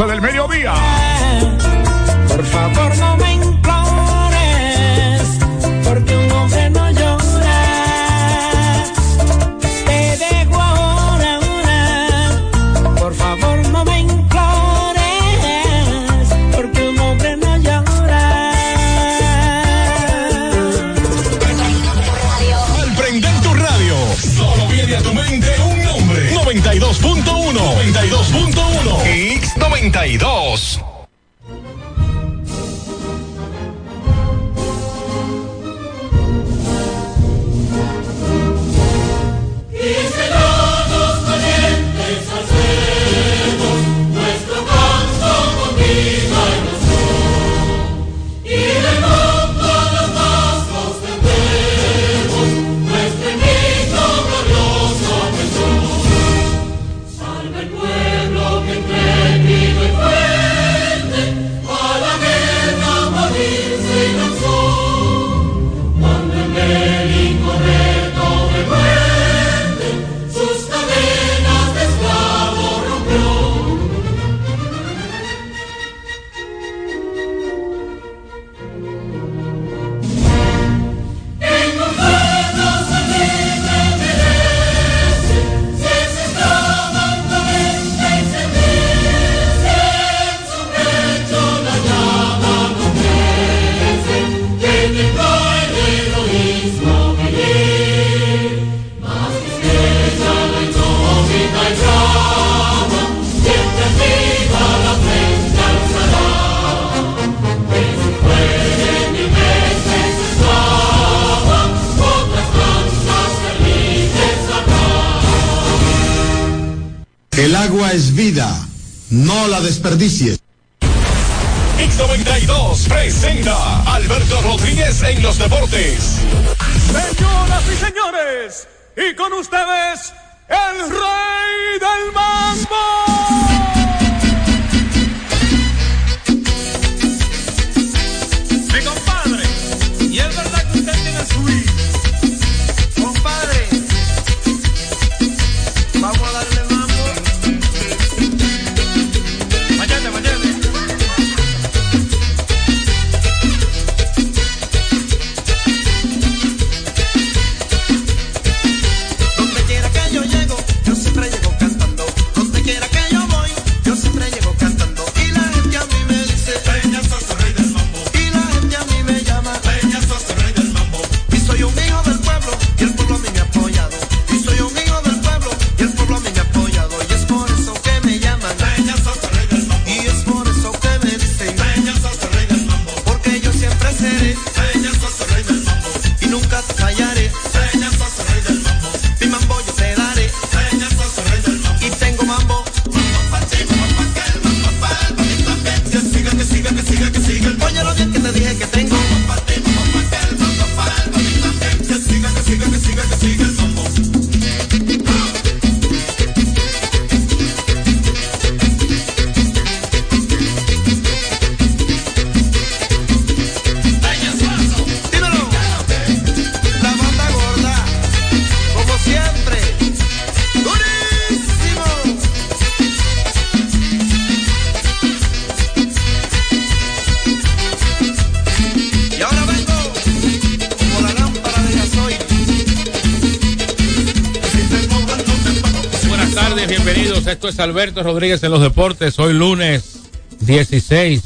12 del mediodía. desperdicie. Alberto Rodríguez en los deportes. Hoy lunes 16.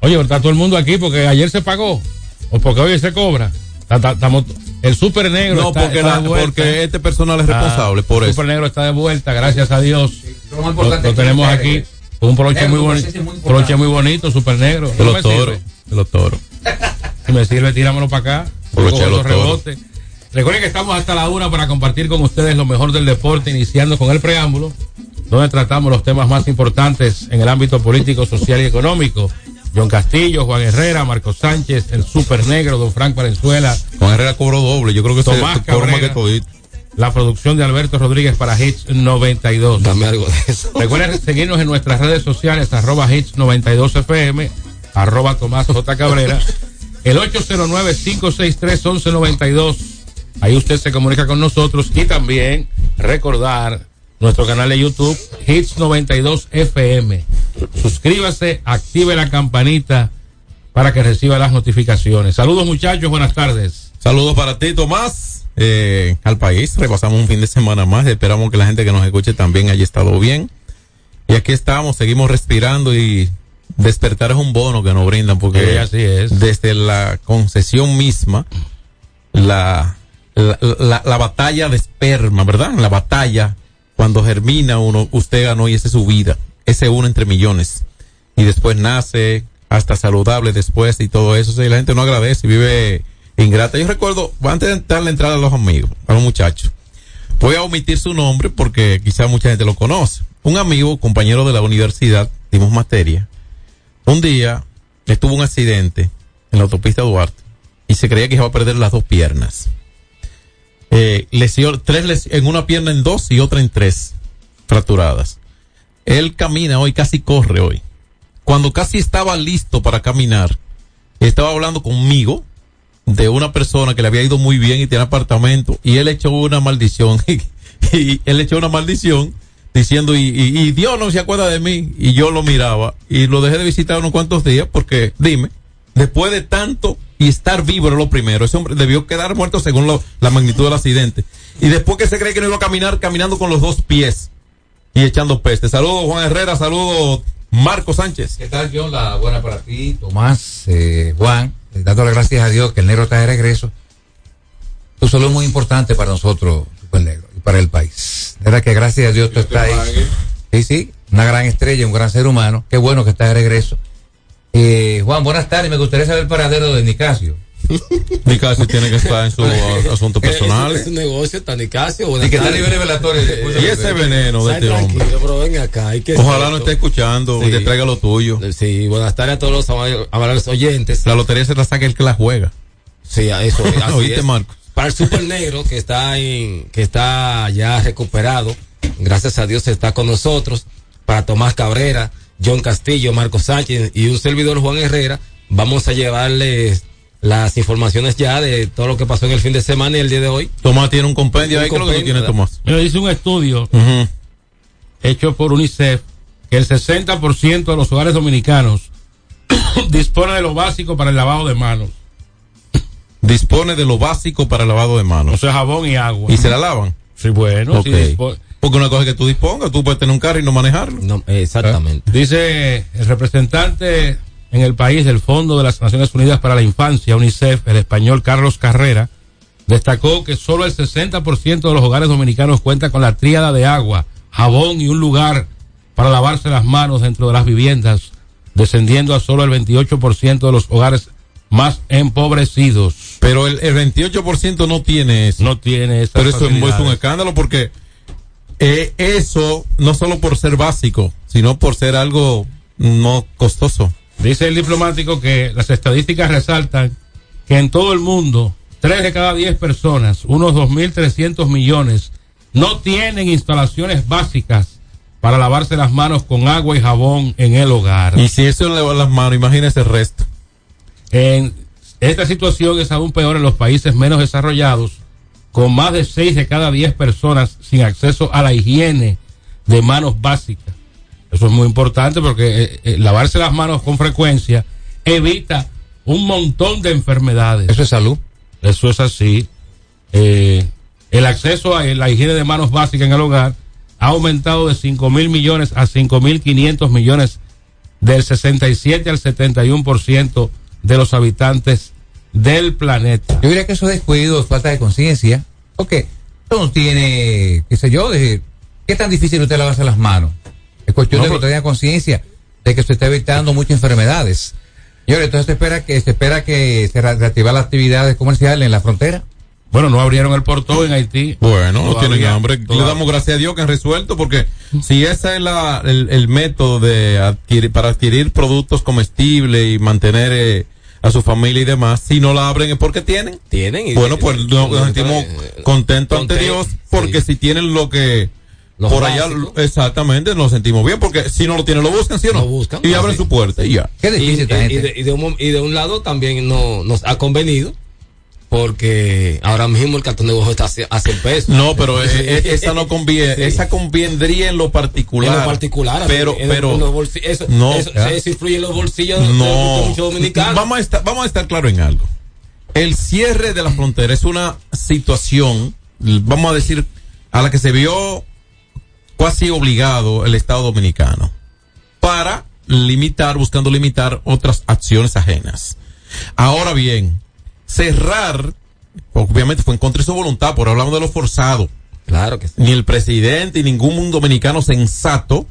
Oye, está todo el mundo aquí porque ayer se pagó. O porque hoy se cobra. Estamos. El Super Negro no, está, porque, está de porque este personal es ah, responsable por eso. El Super Negro está de vuelta, gracias a Dios. Lo, tenemos aquí. Un broche muy bonito. Broche muy bonito, Super Negro. De los toros. De los toros. Si me sirve, tíramelo para acá. Broche los rebotes. Recuerden que estamos hasta la una para compartir con ustedes lo mejor del deporte, iniciando con el preámbulo donde tratamos los temas más importantes en el ámbito político, social y económico. John Castillo, Juan Herrera, Marco Sánchez, el Super Negro, Don Frank Valenzuela. Juan Herrera cobró doble, yo creo que Tomás Cabrera, que. La producción de Alberto Rodríguez para Hits 92. Dame algo de eso. Recuerden seguirnos en nuestras redes sociales, arroba Hits 92 FM, arroba Tomás J. Cabrera, el 809-563-1192. Ahí usted se comunica con nosotros y también recordar nuestro canal de YouTube, Hits 92 FM. Suscríbase, active la campanita para que reciba las notificaciones. Saludos muchachos, buenas tardes. Saludos para ti, Tomás, eh, al país. Repasamos un fin de semana más. Esperamos que la gente que nos escuche también haya estado bien. Y aquí estamos, seguimos respirando y despertar es un bono que nos brindan porque Sí, así es. desde la concesión misma, la, la, la- la batalla de esperma, ¿verdad? La batalla, cuando germina uno, usted ganó y esa es su vida. Ese uno entre millones. Y después nace hasta saludable después y todo eso. Sí, la gente no agradece y vive ingrata. Yo recuerdo, antes de darle entrada a los amigos, a los muchachos, voy a omitir su nombre porque quizá mucha gente lo conoce. Un amigo, compañero de la universidad, dimos materia. Un día estuvo un accidente en la autopista Duarte y se creía que iba a perder las dos piernas. Eh, lesión, tres les- en una pierna en dos y otra en tres fracturadas. Él camina hoy, casi corre hoy. Cuando casi estaba listo para caminar, estaba hablando conmigo de una persona que le había ido muy bien y tiene apartamento y él echó una maldición y él echó una maldición diciendo y, y- y Dios no se acuerda de mí y yo lo miraba y lo dejé de visitar unos cuantos días porque dime después de tanto y estar vivo era lo primero ese hombre debió quedar muerto según lo- la magnitud del accidente y después que se cree que no iba a caminar caminando con los dos pies y echando peste saludos Juan Herrera saludos Marco Sánchez ¿Qué tal, John? La buena para ti, Tomás, eh, Juan, eh, dando las gracias a Dios que el negro está de regreso. Tu salud es muy importante para nosotros, Super Negro, y para el país. De verdad que gracias a Dios tú estás ahí. Sí, sí, una gran estrella, un gran ser humano. Qué bueno que está de regreso. Eh, Juan, buenas tardes. Me gustaría saber el paradero de Nicasio. Nicasio tiene que estar en su asunto personal Es, un negocio, tan Nicasio. Y que está a nivel revelatorio. y ese veneno de Está este hombre tranquilo, pero ven acá. hay que Ojalá no esté escuchando y te traiga lo tuyo. Sí, buenas tardes a todos los ama- amables oyentes. La lotería se la saca el que la juega. Sí, a eso. así ¿Oíste, es. Marcos? Para el Super Negro, que está en, que está ya recuperado, gracias a Dios está con nosotros. Para Tomás Cabrera, John Castillo, Marco Sánchez y un servidor Juan Herrera, vamos a llevarles las informaciones ya de todo lo que pasó en el fin de semana y el día de hoy. Tomás tiene un compendio Un ahí, ¿qué es lo que ¿verdad? Tomás? Mira, dice un estudio hecho por UNICEF que el 60% de los hogares dominicanos dispone de lo básico para el lavado de manos, Dispone de lo básico para el lavado de o manos. sea, jabón y agua. ¿Y se la lavan? Sí, bueno, sí, Porque una cosa es que tú dispongas, tú puedes tener un carro y no manejarlo. No, exactamente. Dice el representante en el país del Fondo de las Naciones Unidas para la Infancia, UNICEF, el español Carlos Carrera, destacó que solo el 60% de los hogares dominicanos cuenta con la tríada de agua, jabón y un lugar para lavarse las manos dentro de las viviendas, descendiendo a solo el 28% de los hogares más empobrecidos. Pero el, el 28% no tiene eso. No tiene esa Pero eso es, es un escándalo porque eh, eso, no solo por ser básico, sino por ser algo no costoso. Dice el diplomático que las estadísticas resaltan que en todo el mundo, 3 de cada 10 personas, unos 2.300 millones, no tienen instalaciones básicas para lavarse las manos con agua y jabón en el hogar. Y si eso le va las manos, imagínese el resto. En esta situación es aún peor en los países menos desarrollados, con más de 6 de cada 10 personas sin acceso a la higiene de manos básicas. Eso es muy importante porque eh, eh, lavarse las manos con frecuencia evita un montón de enfermedades. Eso es salud. Eso es así. Eh, el acceso a la higiene de manos básica en el hogar ha aumentado de 5 mil millones a 5 mil 500 millones del 67 al 71% de los habitantes del planeta. Yo diría que eso es descuido, falta de conciencia. Eso no tiene, qué sé yo, de, ¿qué tan difícil usted lavarse las manos? Es cuestión No, de que usted tenga conciencia de que se está evitando muchas enfermedades. Y ahora, entonces se espera que se espera que se re- reactiva las actividades comerciales en la frontera. Bueno, no abrieron el portón en Haití. Bueno, no tienen hambre. Le damos gracias a Dios que han resuelto porque si ese es la, el, el método de adquirir, para adquirir productos comestibles y mantener, eh, a su familia y demás. Si no la abren es porque tienen. Tienen. y- Bueno, pues nos, nos sentimos contentos ante Dios porque si tienen lo que Los por allá exactamente nos sentimos bien porque si no lo tienen lo buscan, ¿sí o no? Lo buscan, y abren su puerta y ya. Qué Y, difícil y- y gente. de, y de un, y de un lado también no, nos ha convenido porque ahora mismo el cartón de ojo está a 100 pesos. No, pero eh, eh, esa no conviene, Sí. esa convendría en lo particular. En lo particular, pero en- pero en los bolsi- eso, no, eso, eso influye en los bolsillos de- de no. muchos dominicanos. Vamos a estar vamos a estar claro en algo. El cierre de la frontera es una situación, vamos a decir, a la que se vio casi obligado el Estado Dominicano para limitar, buscando limitar otras acciones ajenas. Ahora bien, cerrar, obviamente fue en contra de su voluntad, por hablamos de lo forzado. Claro que sí. Ni el presidente ni ningún dominicano sensato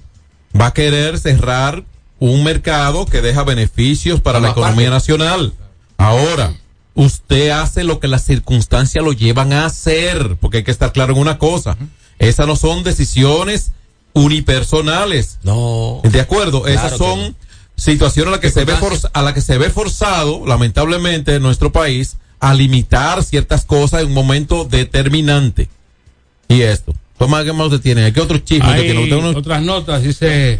va a querer cerrar un mercado que deja beneficios para la economía nacional. Ahora, usted hace lo que las circunstancias lo llevan a hacer, porque hay que estar claro en una cosa. Esas no son decisiones unipersonales. No. ¿De acuerdo? Claro Esas son no. situaciones a las que se ve a la que se ve forzado, lamentablemente, en nuestro país, a limitar ciertas cosas en un momento determinante. Y esto. Toma, ¿qué más usted tiene? ¿Qué otros chismes usted Hay tiene? Usted uno- otras notas, dice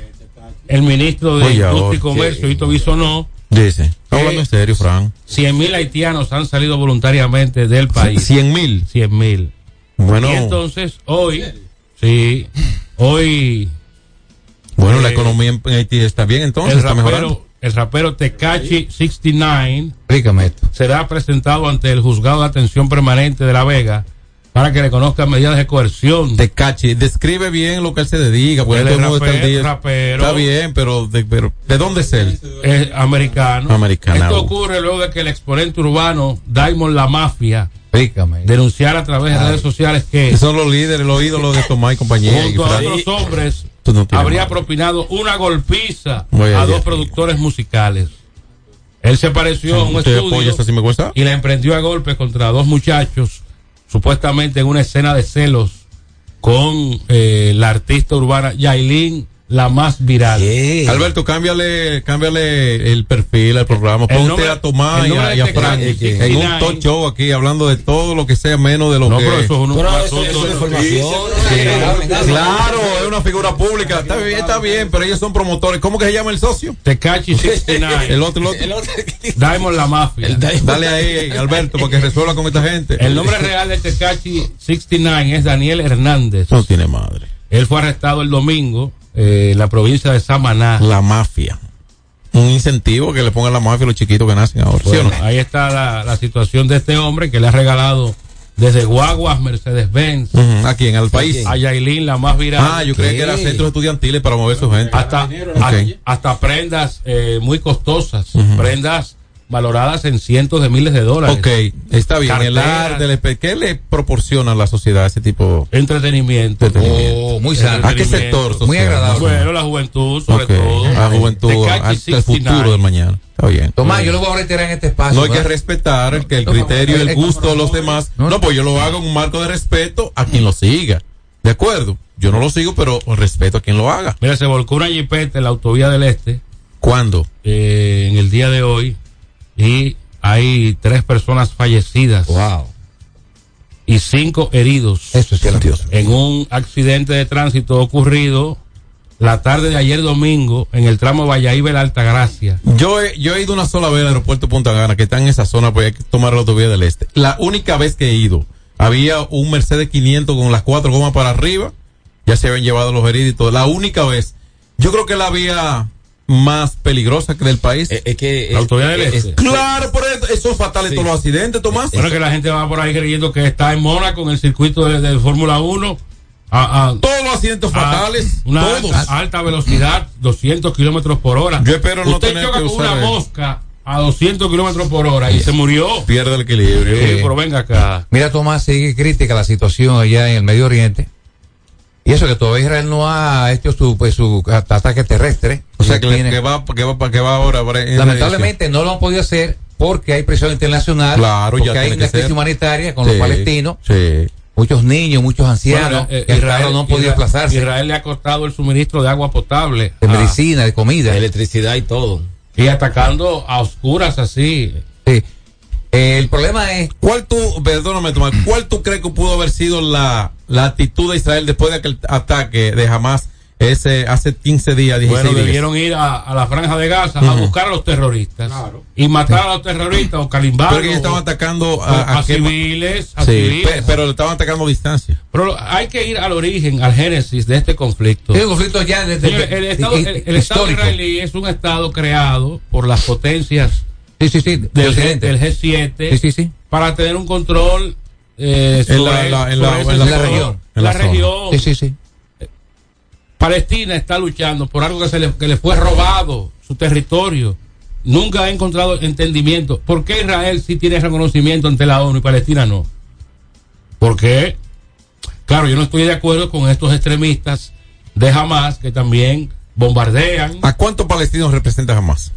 el ministro de Oye, Industria y Comercio, Hito Bisonó, Dice. Está hablando en serio, Fran. 100 mil haitianos han salido voluntariamente del país. Cien mil. 100 mil. Bueno, Y entonces, hoy, sí, hoy bueno, la eh, economía en Haití está bien entonces, el está mejorando. rapero, el rapero Tecachi 69 Explícame esto. será presentado ante el juzgado de atención permanente de La Vega para que le conozcan medidas de coerción. Te cachi, describe bien lo que él se dedica, porque Él todo es el mundo está al rapero, día. rapero. Está bien, pero de, pero ¿de dónde es él? es americano. Americano. Esto ocurre luego de que el exponente urbano Diamond La Mafia Explícame. denunciara a través de redes sociales que Son los líderes, los ídolos de Tomás y compañía. y junto a Fran. otros hombres no habría madre. propinado una golpiza Voy a dos productores musicales. Él se pareció a un ¿Usted estudio y la emprendió a golpes contra dos muchachos, supuestamente en una escena de celos con eh, la artista urbana Yailin, la más viral. Yeah. Alberto, cámbiale, cámbiale el perfil al programa. Ponte nombre- a Tomás y a, y a de Fran Tecachi, en un 69. talk show aquí hablando de todo lo que sea menos de lo No, que. pero eso es un Pero un eso, asunto eso de es información. Claro, es una figura pública. Está bien, está bien, pero ellos son promotores. ¿Cómo que se llama el socio? Tecachi 69. El otro, el otro. El otro- Diamond la mafia. Diamond- Dale ahí, Alberto, para que resuelva con esta gente. El nombre real de Tecachi 69 es Daniel Hernández. no tiene madre. Él fue arrestado el domingo eh, la provincia de Samaná. La mafia. Un incentivo que le pongan la mafia a los chiquitos que nacen ahora. Ahí está la, la situación de este hombre que le ha regalado desde guaguas, Mercedes-Benz, Ujú, Aquí en el país. a Yailin, la más viral, Ah, yo creía que era centros estudiantiles para mover su gente. hasta, a- hasta prendas eh, muy costosas, prendas valoradas en cientos de miles de dólares. Ok, está bien. El Carteras. arte, el ¿qué le proporciona a la sociedad ese tipo Entretenimiento. Entretenimiento. Oh, muy sano. ¿A qué sector social? Muy agradable. Bueno, la juventud, sobre todo. A juventud, 69. futuro del mañana. Está bien. Tomás, yo lo voy a reiterar en este espacio. No hay que respetar que el No, criterio el gusto de los demás. no, No, pues yo lo hago en un marco de respeto a quien lo siga. ¿De acuerdo? Yo no lo sigo, pero respeto a quien lo haga. Mira, se volcó una jipeta en la autovía del Este ¿Cuándo? eh, en el día de hoy y hay tres personas fallecidas Wow. y cinco heridos Eso es en un accidente de tránsito ocurrido la tarde de ayer domingo en el tramo Valladolid la Altagracia. Yo he, yo he ido una sola vez al aeropuerto Punta Gana, que está en esa zona, pues hay que tomar la autovía del este. La única vez que he ido, había un Mercedes 500 con las cuatro gomas para arriba, ya se habían llevado los heridos y todo. La única vez. Yo creo que la vía más peligrosa que del país. Es, es que. La autovía del es- Este. claro, por eso, eso es fatal Sí. todos los accidentes, Tomás. Bueno, que la gente va por ahí creyendo que está en Mónaco en el circuito de, de Fórmula 1 a, a- todos los accidentes fatales, una todos. alta, alta velocidad, 200 kilómetros por hora. Yo espero no Usted tener choca que con una mosca a 200 kilómetros por hora y se murió. Pierde el equilibrio. Sí, pero venga acá. Mira, Tomás, sigue crítica la situación allá en el Medio Oriente. Y eso que todavía Israel no ha hecho su, pues, su ataque terrestre. O sea, que, Tiene- que va, que va, que va ahora. ahora en lamentablemente no lo han podido hacer porque hay presión internacional. Claro, ya porque hay una crisis ser. humanitaria con Sí, los palestinos. Sí. Muchos niños, muchos ancianos Bueno, eh, ahora no han podido Israel- desplazarse. Israel le ha costado el suministro de agua potable De a- medicina, de comida. De electricidad y todo. y atacando a oscuras así Sí. Eh, el problema es. ¿Cuál tú, perdóname, Tomás, cuál tú crees que pudo haber sido la, la actitud de Israel después de aquel ataque de Hamas ese, hace 15 días, 16 Bueno, días? debieron ir a, a la franja de Gaza a buscar a los terroristas y matar a los terroristas o calimbar Pero que ellos estaban atacando a, a, civiles, a Sí, civiles. pe- pero le estaban atacando a distancia. Pero lo- hay que ir al origen, al génesis de este conflicto. Es un conflicto ya desde Señores, el, estado, el- el Estado israelí es un Estado creado por las potencias Sí, sí, sí. de del, G, del G7 Sí, sí, sí. para tener un control eh, En sobre, la- la- en la- en sector. región. En La región. Sí, sí, sí. Palestina está luchando por algo que, se le, que le fue robado, su territorio. Nunca ha encontrado entendimiento. ¿Por qué Israel sí tiene reconocimiento ante la ONU y Palestina no? ¿Por qué? Claro, yo no estoy de acuerdo con estos extremistas de Hamas que también bombardean. ¿A cuántos palestinos representa Hamas?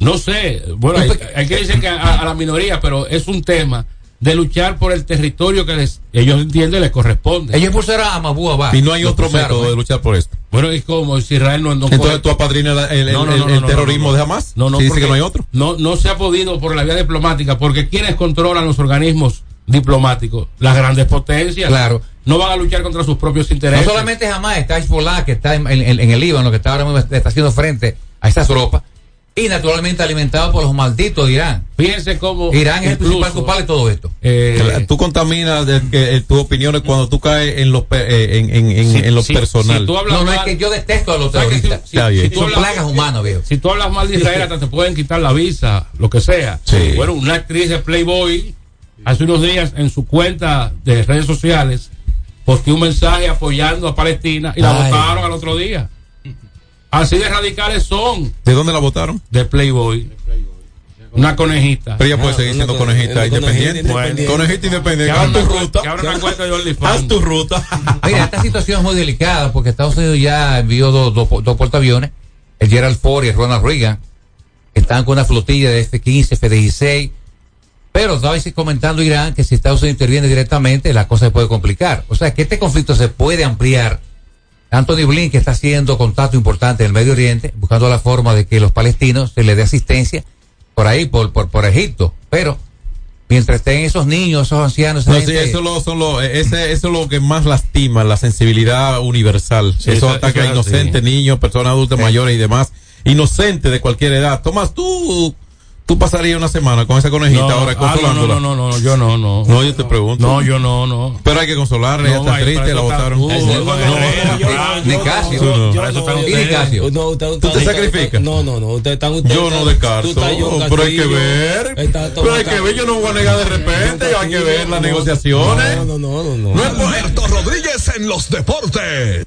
No sé, bueno, hay, hay que decir que a, a la minoría, pero es un tema de luchar por el territorio que les, ellos entienden les corresponde. Ellos impulsaron a Mabú Abad. Y no hay otro método ¿eh? de luchar por esto. Bueno, ¿y cómo? Si Israel no, no Entonces tú apadrinas el, el- No, no, el- no, el no, no, terrorismo no, no. de Hamas. No, no, dice que no hay otro. No, no se ha podido por la vía diplomática, porque quienes controlan los organismos diplomáticos, las grandes potencias, Claro. no van a luchar contra sus propios No intereses. solamente jamás está Hezbollah, que está en, en- en el Líbano, que está ahora mismo está haciendo frente a estas tropas, y naturalmente alimentado por los malditos de Irán. Fíjense cómo Irán es el principal culpable de todo esto. eh, tú contaminas de, que, eh, tus opiniones cuando tú caes en lo, pe- eh, en, en, en, si- en lo si- personal. si tú hablas No, no es que yo detesto a los ¿sabes que si- terroristas. si- tú Son hablas- plagas humanas, viejo. Si tú hablas mal de Israel, hasta te pueden quitar la visa, lo que sea. Sí. Bueno, una actriz de Playboy, hace unos días en su cuenta de redes sociales, posteó un mensaje apoyando a Palestina y la Ay. votaron al otro día. Así de radicales son ¿De dónde la votaron? de Playboy. Una conejita. Pero ella puede seguir siendo con- conejita independiente. Conejita Que independiente. Haz tu ruta. Haz tu ruta. Mira, esta situación es muy delicada porque Estados Unidos ya envió dos, dos, dos portaaviones, el Gerald Ford y el Ronald Reagan, que están con una flotilla de F-15, F-16. Pero estaba comentando Irán que si Estados Unidos interviene directamente, la cosa se puede complicar. O sea, que este conflicto se puede ampliar. Anthony Blinken está haciendo contacto importante en el Medio Oriente, buscando la forma de que los palestinos se les dé asistencia por ahí, por, por, por Egipto. Pero mientras estén esos niños, esos ancianos, No, sí, gente- eso, lo, son lo- ese, eso es lo que más lastima, la sensibilidad universal. Sí, eso eso- ataca eso a inocentes, niños, personas adultas mayores y demás. Inocentes de cualquier edad. Tomás, tú, tú pasarías una semana con esa conejita No, ahora ah, no, consolándola. no, no, no, no, yo no, no. No, yo te pregunto. No, yo no, no. Pero hay que consolarla, ella está triste, la tú. Eso No, no, no, no, están ustedes. ¿Tú te sacrificas? No, no, no. Usted está, usted Yo no descarto, pero hay que ver. Pero hay que ver, yo no voy a negar de repente, hay que ver las negociaciones. No, no, no, no. no. Es Roberto Rodríguez en los deportes.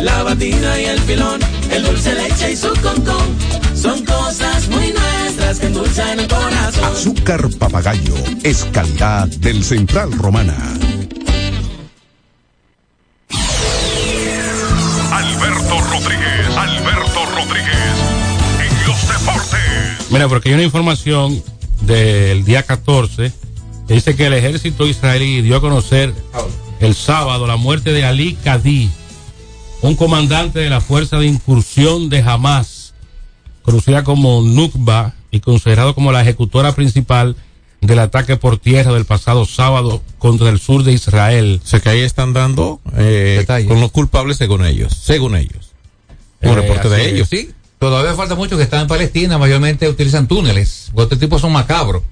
la batida y el filón, el dulce leche y su concón. Son cosas muy nuestras que endulzan el corazón. Azúcar papagayo es calidad del Central Romana. Alberto Rodríguez, Alberto Rodríguez, en los deportes. Mira, porque hay una información del día 14 que dice que el ejército israelí dio a conocer el sábado la muerte de Ali Kadí, un comandante de la fuerza de incursión de Hamas, conocida como Nukba y considerado como la ejecutora principal del ataque por tierra del pasado sábado contra el sur de Israel. O sea que ahí están dando eh, con los culpables según ellos, según ellos. Un Eh, reporte de ellos. Sí, todavía falta mucho que están en Palestina, mayormente utilizan túneles. porque Estos tipos son macabros.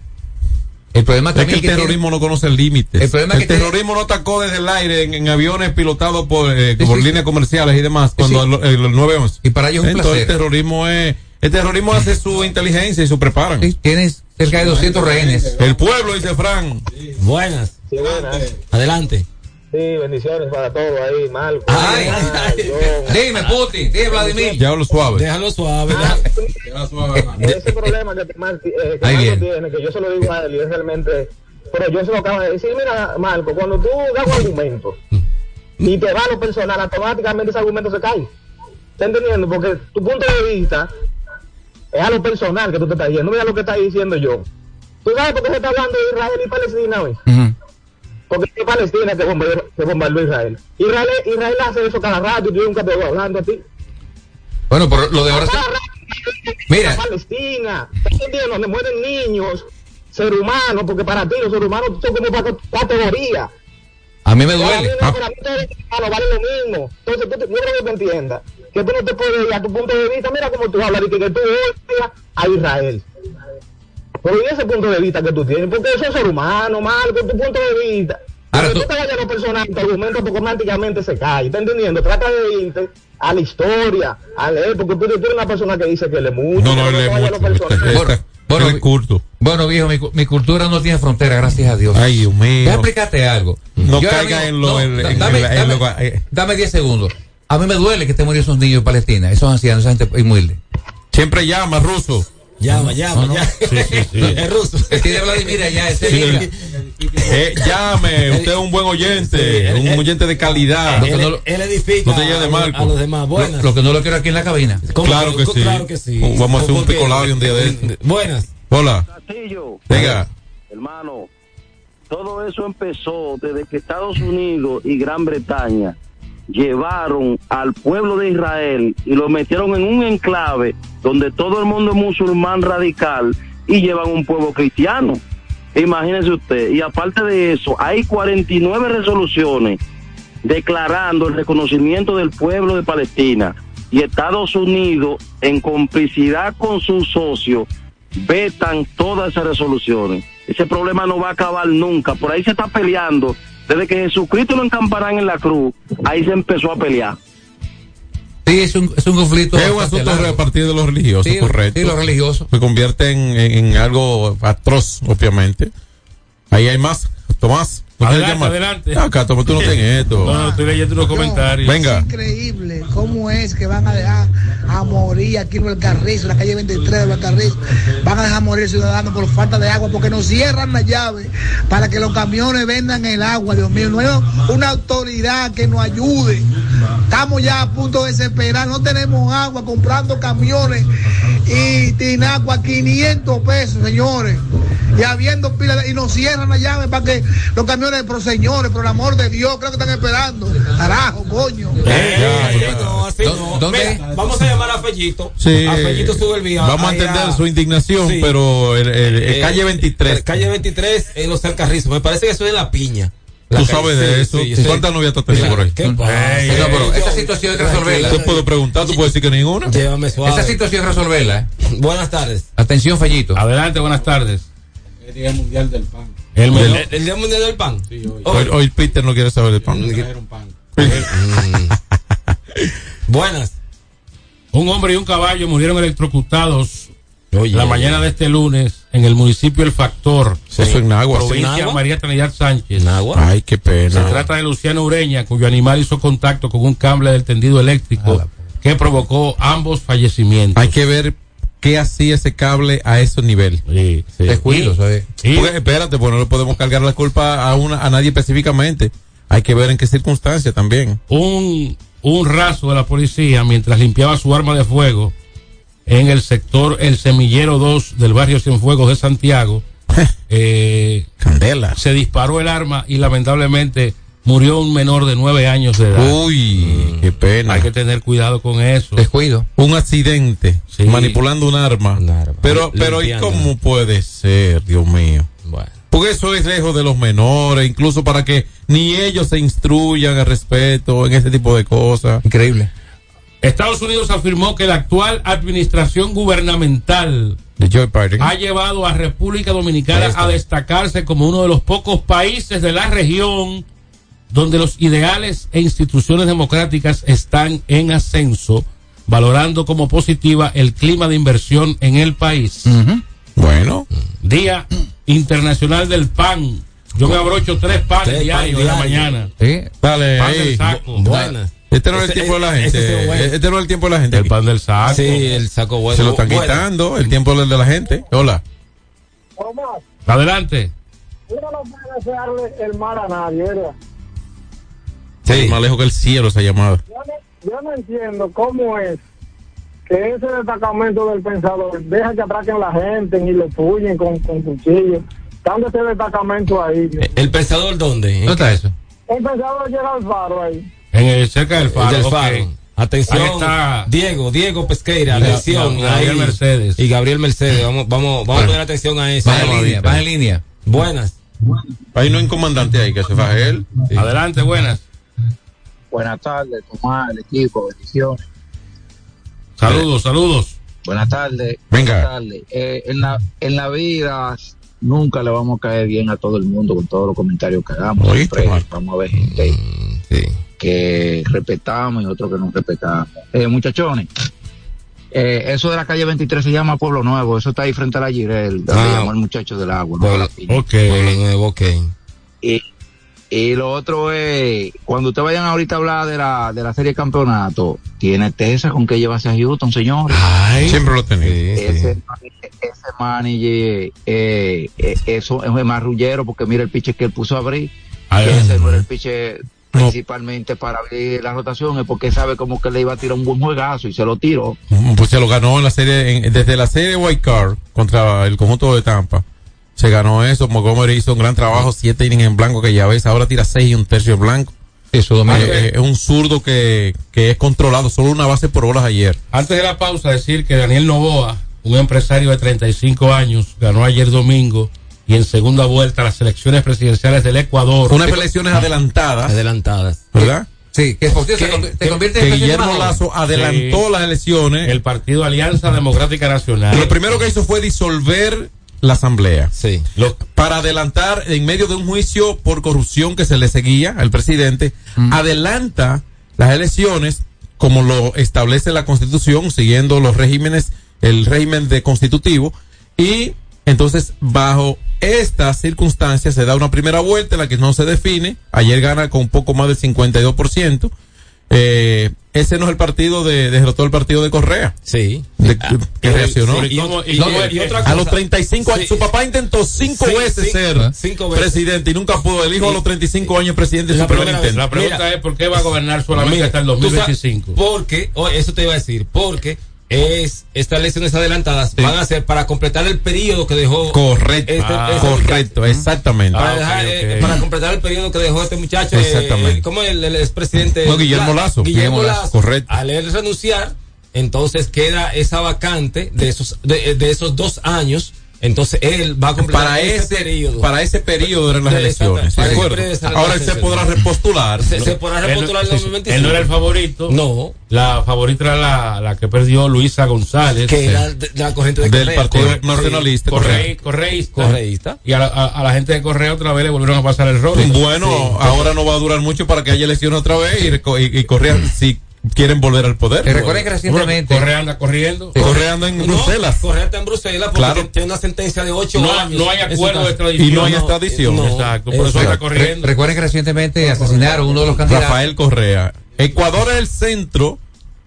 El problema Es que el terrorismo no conoce límites. El problema el que terrorismo no atacó desde el aire en, en aviones pilotados por, eh, Sí, por sí. líneas comerciales y demás, cuando sí. el, el 911. Y para ellos es un Entonces placer. el terrorismo es, el terrorismo hace su inteligencia y su preparan. Tienes cerca de 200 rehenes. El pueblo, dice Fran. Buenas. Sí, buenas. Adelante. Sí, bendiciones para todos ahí, Marco. Ay, Dime, Putin, dime, Vladimir. Ya hablo suave. Déjalo suave. Ese problema que, eh, Marco viene. tiene, que yo se lo digo a él y es realmente... Pero yo se lo acabo de decir, mira, Marco, cuando tú das un argumento y te va a lo personal, automáticamente ese argumento se cae. ¿Estás entendiendo? Porque tu punto de vista es a lo personal que tú te estás diciendo. Mira lo que estás diciendo yo. ¿Tú sabes por qué se está hablando de Israel y Palestina hoy? Porque es Palestina que bombardeó, que bombardeó a Israel. Israel. Israel hace eso cada rato y yo nunca te voy hablando a ti. Bueno, por lo de ahora. Rato, Mira. Palestina. Donde mueren niños, ser humanos, porque para ti los seres humanos son como para categoría. A mí me Para mí, duele. no, para mí humanos valen lo mismo. Entonces, tú te- yo creo que te entiendas que tú no te puedes ir a tu punto de vista. Mira cómo tú hablas de que, que tú odias a Israel. Pero y ese punto de vista que tú tienes, porque eso es ser humano, Marco, tu punto de vista. Ahora, tú te vayas a lo personal, tu argumento automáticamente se cae. ¿Estás entendiendo? Trata de irte a la historia, a leer, porque tú, tú eres una persona que dice que lee mucho. No, no, lee lo mucho. Está- Bueno, él es culto. Bueno, viejo, mi, cu- mi cultura no tiene frontera, gracias a Dios. Ay, Dios mío. Voy a explicarte algo. No Yo caiga mismo- en lo- no, en dame, la- en dame- lo- eh. dame 10 segundos. A mí me duele que estén muriendo esos niños en Palestina, esos ancianos, esa gente humilde. Siempre llama, ruso. Llama, llama, llama. Es ruso. Tiene Vladimir allá, libra. Eh, llame, usted es un buen oyente, un oyente de calidad. Lo que no lo- Él edifica No te de Marco. a los demás. Buenas. Lo que no lo quiero aquí en la cabina. ¿Cómo Claro que sí. Claro que sí. Vamos a hacer un picolabio un día de este. Buenas. Hola. Diga. Hermano, todo eso empezó desde que Estados Unidos y Gran Bretaña llevaron al pueblo de Israel y lo metieron en un enclave donde todo el mundo es musulmán radical y llevan un pueblo cristiano. Imagínese usted. Y aparte de eso, hay 49 resoluciones declarando el reconocimiento del pueblo de Palestina y Estados Unidos en complicidad con sus socios vetan todas esas resoluciones. Ese problema no va a acabar nunca. Por ahí se está peleando. Desde que Jesucristo lo encamparán en la cruz, ahí se empezó a pelear. Sí, es un, es un conflicto. Es un asunto largo. a partir de los religiosos, Sí, correcto. sí, lo religioso. Se convierte en, en- en algo atroz, obviamente. Ahí hay más. Tomás. ¿No quieres Adelante, adelante. Acá, toma, tú no tienes esto. No, no, estoy leyendo unos comentarios. Venga. increíble cómo es que van a dejar a morir aquí en el Carrizo, la calle 23 del Carrizo. Van a dejar morir ciudadanos por falta de agua porque nos cierran la llave para que los camiones vendan el agua, Dios mío. No hay una autoridad que nos ayude. Estamos ya a punto de desesperar, no tenemos agua, comprando camiones y Tinagua 500 pesos, señores. Y habiendo pila de- y nos cierran la llave para que los camiones, pero señores, por el amor de Dios, creo que están esperando. Carajo, coño. no, así no. Mira, vamos a llamar a Fellito. Sí. A Fellito sube el vía. Vamos a entender su indignación, Sí. pero el, el- el Eh, calle 23. el Calle 23 en los Alcarrizos. Me parece que eso es en la piña. La Tú sabes de sí, eso. sí, ¿Y sí. cuántas novias tú has tenido por ahí? ¿Qué pasa? Ey, no, pero esta situación hay que resolverla. Te puedo preguntar, tú puedes decir que ninguna. Llévame suave. Esta situación que resolverla. ¿eh? Buenas tardes. Atención, Fellito. Adelante, buenas tardes. El Día Mundial del Pan. El El, menor- el Día Mundial del Pan. Hoy, hoy Peter no quiere saber de pan. Buenas. Un hombre y un caballo murieron electrocutados Oye. la mañana de este lunes en el municipio El Factor. Eso en Nagua. Provincia ¿Nagua? María Trinidad Sánchez. Nagua. Ay, qué pena. Se trata de Luciano Ureña, cuyo animal hizo contacto con un cable del tendido eléctrico que provocó ambos fallecimientos. Hay que ver qué hacía ese cable a ese nivel. Sí, sí. Descuido, ¿sabes? Porque, espérate, pues no le podemos cargar la culpa a una a nadie específicamente. Hay que ver en qué circunstancias también. un, un raso de la policía mientras limpiaba su arma de fuego en el sector El Semillero 2 del barrio Cienfuegos de Santiago. eh, Candela. se disparó el arma y lamentablemente murió un menor de nueve años de edad. Uy, qué pena. Hay que tener cuidado con eso. Descuido. Un accidente, Sí. manipulando un arma. Un arma. Pero, pero ¿y cómo puede ser, Dios mío? Bueno. Porque eso es lejos de los menores, incluso para que ni ellos se instruyan al respeto en ese tipo de cosas. Increíble. Estados Unidos afirmó que la actual administración gubernamental De Joe Biden. ha llevado a República Dominicana a destacarse como uno de los pocos países de la región donde los ideales e instituciones democráticas están en ascenso, valorando como positiva el clima de inversión en el país. Bueno, Día Internacional del Pan. Yo me abrocho tres panes Tres diarios en la mañana. Sí. dale Pan del ahí. saco. Buenas. Este no es el tiempo de la gente. Este no es el tiempo de la gente. El pan del saco. Sí, el saco bueno. Se lo están quitando. El tiempo del de la gente. Hola. Omar, Adelante. uno no puede desearle el mal a nadie, ¿verdad? Sí. Más lejos que el cielo esa llamada. Yo no, yo no entiendo cómo es que ese destacamento del pensador deja que atraquen a la gente y lo puñen con, con cuchillos. Estando ese destacamento ahí. ¿El pensador dónde? ¿Dónde está eso? El pensador llega al faro ahí. En el, cerca del El faro. del. Faro. Atención, Ahí está. Diego, Diego Pesqueira, atención. y Gabriel ahí. Mercedes. Y Gabriel Mercedes, vamos, vamos, vamos a poner atención a eso. Baja en línea, baja en línea. Buenas. Ahí no hay un comandante ahí que se faje él. Adelante, buenas. Buenas tardes, Tomás, el equipo, bendiciones. Saludos, saludos. Buenas tardes. Venga. Buenas tardes. Eh, en, la, en la vida nunca le vamos a caer bien a todo el mundo con todos los comentarios que hagamos. Siempre vamos a ver gente Mm, Sí. que respetamos y otros que no respetamos. Eh, muchachones, eh, eso de la calle 23 se llama Pueblo Nuevo. Eso está ahí frente a la Girel, donde Ah. llamó el muchacho del agua. ¿no? Pueblo, La piña. Ok. Pueblo Nuevo, ok. Y, y lo otro es, cuando ustedes vayan ahorita a hablar de la, de la serie de campeonato, tiene Tesa con que llevarse a Houston, señores. Siempre lo sí. ese, ese manager, eh, eh, eso es marrullero, porque mira el piche que él puso a abrir. Ay, ese no era el piche principalmente para abrir la rotación, es porque sabe como que le iba a tirar un buen juegazo y se lo tiró. Mm, Pues se lo ganó en la serie, en- desde la serie White Card contra el conjunto de Tampa. Se ganó eso. Montgomery hizo un gran trabajo, siete innings en blanco que ya ves, ahora tira seis y un tercio en blanco. Eso, Eh, domingo. eh, es un zurdo que, que es controlado, solo una base por horas ayer. Antes de la pausa, decir que Daniel Novoa, un empresario de 35 años, ganó ayer domingo y en segunda vuelta las elecciones presidenciales del Ecuador. Unas elecciones adelantadas, Adelantadas. ¿verdad? Sí, que por cierto, se, ¿Qué- conv- se qué- convierte Que en Guillermo. Lazo adelantó Sí. las elecciones. El partido Alianza Democrática Nacional. Lo primero que hizo fue disolver la asamblea. Sí. Lo- para adelantar en medio de un juicio por corrupción que se le seguía al presidente, adelanta las elecciones como lo establece la constitución, siguiendo los regímenes, el régimen de constitutivo, y Entonces, bajo estas circunstancias se da una primera vuelta en la que no se define. Ayer gana con un poco más del 52%. Eh, ese no es el partido de, derrotó el partido de Correa. Sí. De- Ah, que reaccionó. y- y- No, y- y otra a los 35 años. Sí. Su papá intentó cinco Sí, veces ser cinco veces. presidente y nunca pudo. El hijo a los 35 años presidente de La su primer primera vez. intento. La pregunta Mira. es por qué va a gobernar solamente Mira, hasta el tú sabes 2025. Porque, oh, eso te iba a decir, porque es estas elecciones adelantadas van a ser para completar el periodo que dejó Correcto, este- Ah, este correcto, exactamente. para, Ah, dejar, ok, eh, para completar el periodo que dejó este muchacho. eh, Exactamente. eh, ¿Cómo el, el expresidente? No, Guillermo Lazo. Guillermo Guillermo Lazo. Lazo, correcto. Al él renunciar, entonces queda esa vacante de esos, de, de esos dos años. Entonces él va a completar para ese, ese periodo. para ese periodo eran las elecciones. ¿de acuerdo? Ahora él se podrá repostular. Se, se podrá Él- repostular en sí, sí. 2025. Él no era el favorito. No. La favorita era la, la que perdió Luisa González. Que Sí. era de, de la corriente de Del Correa. Partido Corre- Nacionalista. Corre- correísta. Correísta. Y a la, a- a la gente de Correa otra vez le volvieron a pasar el rol. Bueno, ahora no va a durar mucho para que haya elecciones otra vez y, y, y Correa si quieren volver al poder. Recuerden que recientemente- Correa anda corriendo. Correa anda en No, Bruselas. Correa está en Bruselas porque Claro. tiene una sentencia de 8 No- años. no hay acuerdo de extradición. Y no hay extradición. no. Exacto, por eso Exacto. anda corriendo. Recuerden que recientemente asesinaron uno de los candidatos. Rafael Correa. Ecuador es el centro.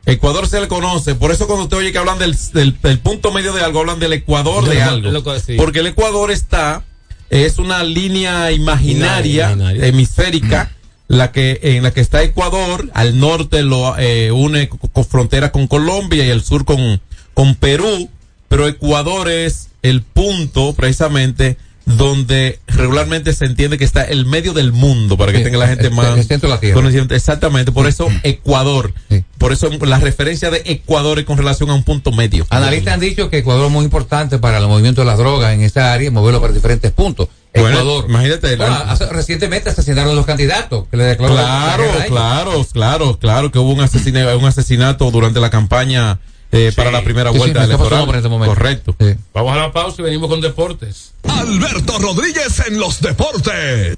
Ecuador se le conoce. Por eso cuando usted oye que hablan del, del, del punto medio de algo, hablan del Ecuador de algo. lo que- sí. Porque el Ecuador está, es una línea imaginaria, Imaginaria. hemisférica, la que, en la que está Ecuador, al norte lo eh, une con, frontera con Colombia y al sur con, con Perú, pero Ecuador es el punto precisamente donde regularmente se entiende que está el medio del mundo para que Sí, tenga la gente el- más el centro de la tierra. conocimiento. exactamente por eso Ecuador por eso la referencia de Ecuador es con relación a un punto medio Analistas han dicho que Ecuador es muy importante para el movimiento de las drogas en esta área, moverlo para diferentes puntos. Bueno, Ecuador. imagínate, el- Bueno, hace- recientemente asesinaron a los candidatos que le claro claro claro claro que hubo un asesinato un asesinato durante la campaña eh, para la primera Sí, sí, vuelta está pasando electoral por este momento. correcto Vamos a la pausa y venimos con deportes. Alberto Rodríguez en los deportes.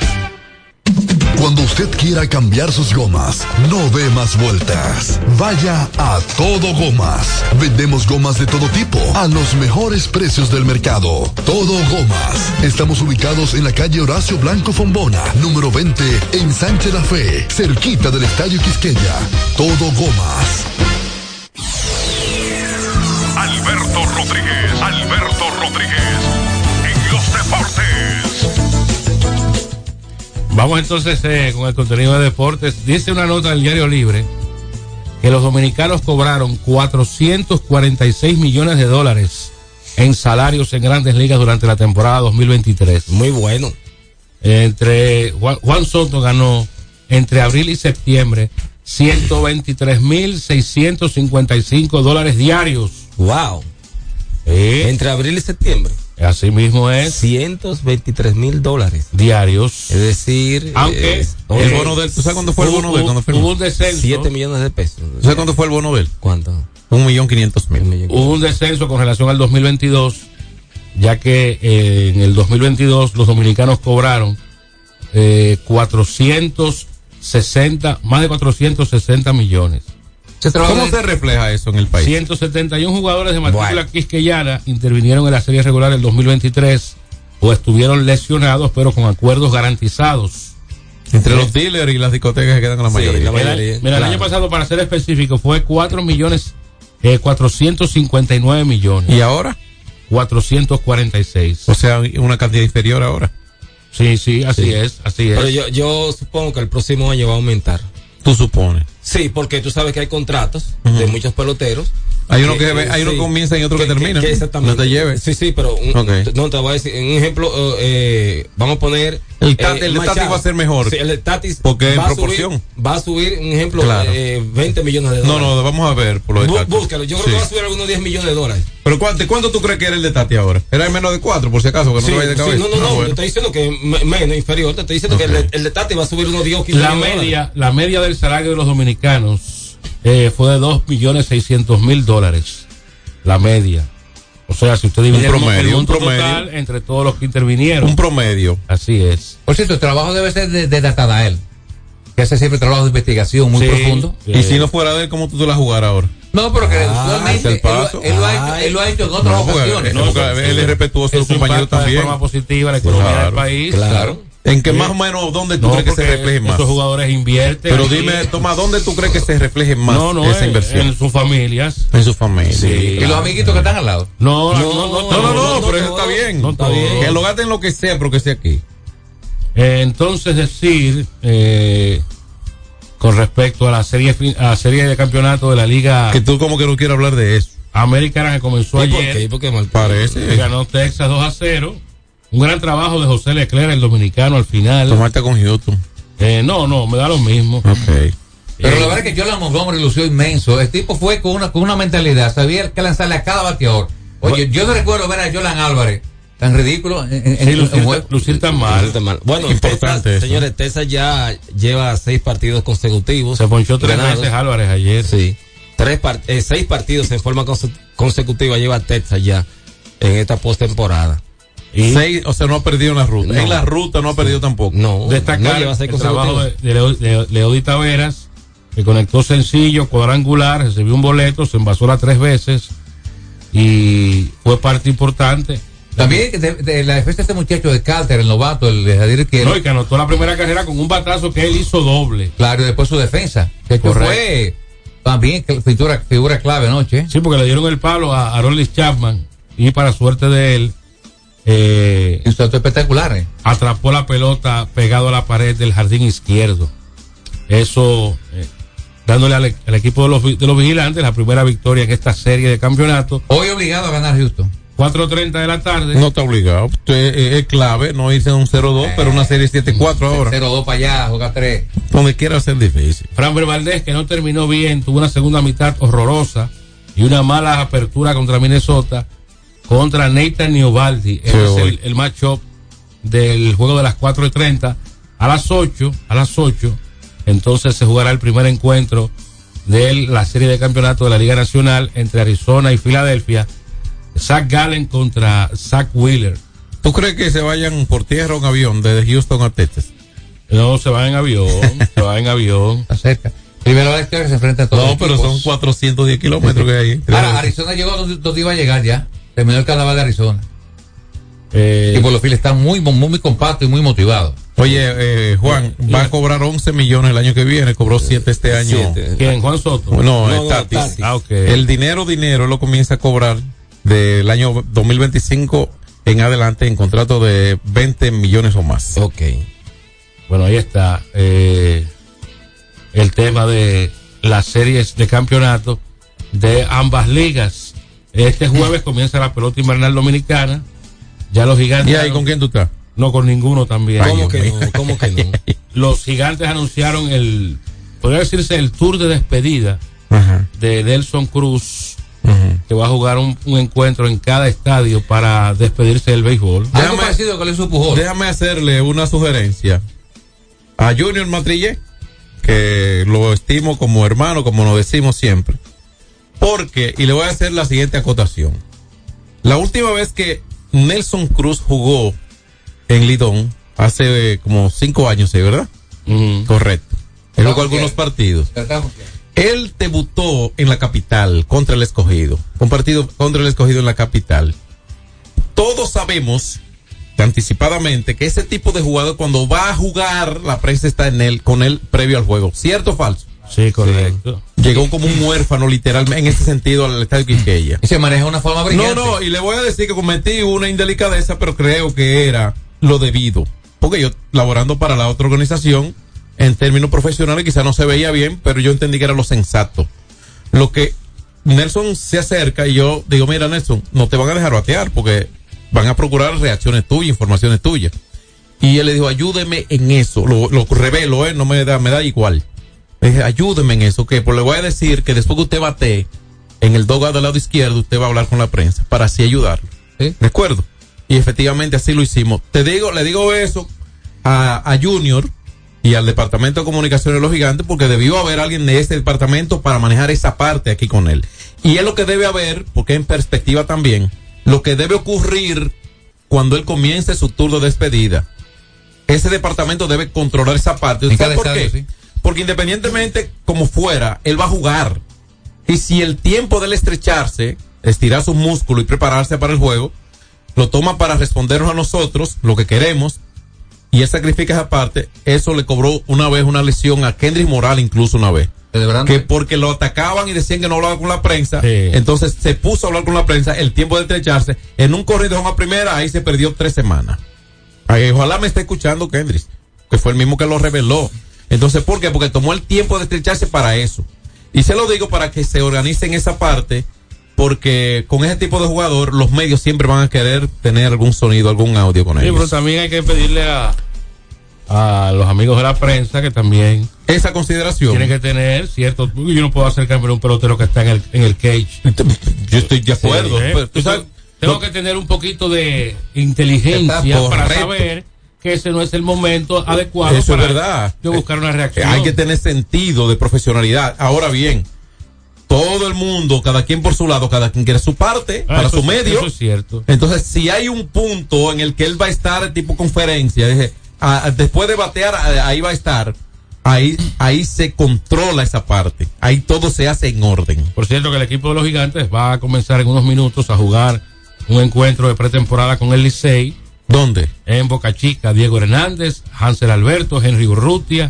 Cuando usted quiera cambiar sus gomas, no dé más vueltas. Vaya a Todo Gomas. Vendemos gomas de todo tipo a los mejores precios del mercado. Todo Gomas. Estamos ubicados en la calle Horacio Blanco Fombona, número 20, en Sánchez La Fe, cerquita del Estadio Quisqueya. Todo Gomas. Alberto Rodríguez, Vamos entonces eh, con el contenido de deportes. Dice una nota del Diario Libre que los dominicanos cobraron 446 millones de dólares en salarios en grandes ligas durante la temporada 2023. Muy bueno. Entre Juan, Juan Soto ganó entre abril y septiembre 123.655 dólares diarios. Wow. Eh, Entre abril y septiembre. Así mismo es 123 mil dólares. diarios. Es decir, Aunque eh, El bono del, ¿tú sabes cuándo fue el bono del? ¿Cuándo hubo un descenso. 7 millones de pesos. ¿Tú sabes cuándo fue el bono del? ¿Cuánto? Un millón quinientos mil. Hubo un descenso con relación al 2022, ya que eh, en el 2022 los dominicanos cobraron eh, 460, más de 460 millones. ¿Cómo se refleja eso en el país? 171 jugadores de matrícula quisqueyana intervinieron en la serie regular del 2023 o estuvieron lesionados, pero con acuerdos garantizados. Entre los dealers y las discotecas que quedan con la mayoría. la El, mayoría. mira, el Claro. año pasado, para ser específico, fue 4 millones, eh, 459 millones. ¿Y ahora? 446. O sea, una cantidad inferior ahora. Sí, sí, así Sí. es, así es. Pero yo, yo supongo que el próximo año va a aumentar. Tú supones. Sí, porque tú sabes que hay contratos de muchos peloteros. Hay uno que, hay uno que comienza y otro que, termina. exactamente. No te lleves. Sí, sí, pero un- no te voy a decir. Un ejemplo, eh, eh, vamos a poner. El Tati- el Machado. Tati va a ser mejor. Sí, el de Tatis Porque en va a proporción. subir- va a subir, un ejemplo, Claro. eh, 20 millones de No, dólares. no, vamos a ver por lo de Bú- Tati. Búscalo, yo creo Sí. que va a subir algunos 10 millones de dólares. Pero ¿cuánto, ¿cuánto tú crees que era el de Tati ahora? Era el menos de cuatro, por si acaso, que no Sí, te vaya de sí, cabeza. no, no, no, Ah, bueno. te estoy diciendo que me- menos, inferior. Te estoy diciendo que el de, el de Tati va a subir unos 10 o 15 La millones de media, la media del salario de los dominicanos eh, fue de 2 millones 600 mil dólares. La media. O sea, si usted divide mo- promedio, el un promedio. total entre todos los que intervinieron. Un promedio. Así es. Por cierto, el trabajo debe ser de, de Datadael, que hace siempre trabajo de investigación muy Sí. profundo. Y si no fuera de él, ¿cómo tú te la jugar ahora? No, pero que Ah, él, lo- paso. él lo ha hecho, él lo ha hecho en otras No, porque- ocasiones. no, porque él es respetuoso de compañeros impacta también. De forma positiva la economía Claro, del país. claro. ¿En qué Sí. más o menos, dónde tú No, crees que se refleje más? Esos jugadores invierten. Pero aquí. dime, Tomás, ¿dónde tú crees que se refleje más No, no, esa en- inversión? en sus familias. En su familia. Sí, Y los amiguitos que están al lado. No, no, No, no, no, no, no, pero eso está bien. No está bien. Que lo gasten lo que sea, pero que sea aquí. Eh, entonces decir eh, con respecto a la serie a la serie de campeonato de la liga Que tú como que no quieres hablar de eso. americana que comenzó ¿Y por ayer qué? ¿Y por qué? Parece. ganó Texas 2 a 0 un gran trabajo de José Leclerc el dominicano al final Tomarte con Houston. Eh, no no me da lo mismo Ok. Pero la verdad es que Jolan Montgomery lució inmenso. El tipo fue con una, con una mentalidad. Sabía que lanzarle a cada bateador. Oye, yo no recuerdo ver a Jolan Álvarez tan ridículo en, en- Sí, en lucir, tan mal Está mal. Bueno, Importante señores, Texas ya lleva seis partidos consecutivos. se ponchó tres ganados. veces Álvarez ayer Sí. Tres par- eh, seis partidos en forma conse- consecutiva lleva Texas ya en esta postemporada. Y Seis, o sea, no ha perdido en la ruta. No. En la ruta no ha perdido tampoco. No, destacar no el trabajo de, de Leo- Leody Taveras que conectó sencillo, cuadrangular, recibió un boleto, se envasó las tres veces y fue parte importante. También de, de la defensa de este muchacho de Calter, el novato, el de Jadir que No, y que anotó la primera carrera con un batazo que él hizo doble. Claro, y después su defensa. Que fue también figura, figura clave anoche. Sí, porque le dieron el palo a Arolis Chapman y para suerte de él, eh, Un salto espectacular. ¿eh? atrapó la pelota pegado a la pared del jardín izquierdo. Eso, eh, dándole al, al equipo de los, de los vigilantes la primera victoria en esta serie de campeonato. Hoy obligado a ganar Houston. 4.30 de la tarde. No está obligado. Usted, eh, es clave no irse a un 0-2, pero una serie 7-4 ahora. 0-2 para allá, juega 3. Donde quiera ser difícil. Fran Valdés, que no terminó bien, tuvo una segunda mitad horrorosa y una mala apertura contra Minnesota, contra Nathan Niobaldi. Ese es el, el matchup del juego de las 4 y 30. A las 8, a las 8, entonces se jugará el primer encuentro de la serie de campeonato de la Liga Nacional entre Arizona y Filadelfia. Zach Gallen contra Zach Wheeler. ¿Tú crees que se vayan por tierra o en avión desde Houston a Texas? No, se va en avión, se va en avión. Está cerca. Primero la historia que se enfrenta a todos. No, los pero equipos. son 410 kilómetros que hay. Ahora, Arizona llegó donde, donde iba a llegar ya. Terminó el carnaval de Arizona. Eh, Y por los files están muy, muy, muy compactos y muy motivados. Oye, eh, Juan, va a cobrar 11 millones el año que viene, cobró 7 este año. Siete. ¿Quién? Juan Soto. No, No, es no, Tatis. Tatis. Ah. El dinero, dinero, lo comienza a cobrar del año 2025 en adelante en contrato de 20 millones o más. Ok. Bueno, ahí está eh, el tema de las series de campeonato de ambas ligas. Este jueves comienza la pelota invernal dominicana. Ya los gigantes. ¿Y ahí con quién tú estás? No, con ninguno también. ¿Cómo que no? ¿Cómo que no? Los gigantes anunciaron el, podría decirse, el tour de despedida Ajá. de Nelson Cruz, que va a jugar un, un encuentro en cada estadio para despedirse del béisbol. Algo parecido que le hizo Pujol. Déjame hacerle una sugerencia a Junior Matrillé, que lo estimo como hermano, como nos decimos siempre. Porque, y le voy a hacer la siguiente acotación. La última vez que Nelson Cruz jugó en Lidón, hace eh, como cinco años, ¿sí, ¿verdad? Correcto. Él jugó algunos partidos. Él debutó en la capital contra el escogido. Un partido contra el escogido en la capital. Todos sabemos anticipadamente que ese tipo de jugador cuando va a jugar, la prensa está en él, con él previo al juego. ¿Cierto o falso? Sí, correcto. Llegó como un huérfano literalmente en ese sentido al estadio Quiqueya. Y se maneja de una forma No, brillante. no, y le voy a decir que cometí una indelicadeza, pero creo que era lo debido. Porque yo, laborando para la otra organización, en términos profesionales quizá no se veía bien, pero yo entendí que era lo sensato. Lo que Nelson se acerca y yo digo, mira Nelson, no te van a dejar batear porque van a procurar reacciones tuyas, informaciones tuyas. Y él le dijo, ayúdeme en eso. Lo, lo revelo, ¿eh? No me da, me da igual. Dije, ayúdeme en eso, que pues le voy a decir que después que usted bate en el doga del lado izquierdo, usted va a hablar con la prensa para así ayudarlo. ¿De acuerdo? Y efectivamente así lo hicimos. Te digo, le digo eso a, a Junior y al departamento de comunicaciones de los gigantes porque debió haber alguien de ese departamento para manejar esa parte aquí con él. Y es lo que debe haber, porque en perspectiva también, lo que debe ocurrir cuando él comience su turno de despedida. Ese departamento debe controlar esa parte. En ¿Sabe cada por qué? estadio, sí. Porque independientemente como fuera, él va a jugar. Y si el tiempo de él estrecharse, estirar su músculo y prepararse para el juego, lo toma para respondernos a nosotros, lo que queremos, y él sacrifica esa parte, eso le cobró una vez una lesión a Kendrick Moral incluso una vez. Que porque lo atacaban y decían que no hablaba con la prensa, entonces se puso a hablar con la prensa, el tiempo de estrecharse, en un corrido a primera, ahí se perdió tres semanas. Ay, ojalá me esté escuchando Kendrick, que fue el mismo que lo reveló. Entonces, ¿por qué? Porque tomó el tiempo de estrecharse para eso. Y se lo digo para que se organice en esa parte, porque con ese tipo de jugador, los medios siempre van a querer tener algún sonido, algún audio con Sí, ellos. pero también hay que pedirle a, a los amigos de la prensa que también esa consideración tienen que tener cierto yo no puedo hacer cambio a un pelotero que está en el, en el cage yo estoy de acuerdo Sí, ¿eh? pero tú sabes- tengo que tener un poquito de inteligencia para correcto. saber que ese no es el momento adecuado Eso es verdad. yo buscar una reacción Hay que tener sentido de profesionalidad. Ahora bien, todo el mundo, cada quien por su lado, cada quien quiere su parte Ah, para su es- medio. eso es cierto Entonces, si hay un punto en el que él va a estar tipo conferencia, dije, después de batear, ah, ahí va a estar. Ahí, ahí se controla esa parte. Ahí todo se hace en orden. Por cierto que el equipo de los gigantes va a comenzar en unos minutos a jugar un encuentro de pretemporada con el Licey. ¿Dónde? En Boca Chica, Diego Hernández, Hansel Alberto, Henry Urrutia,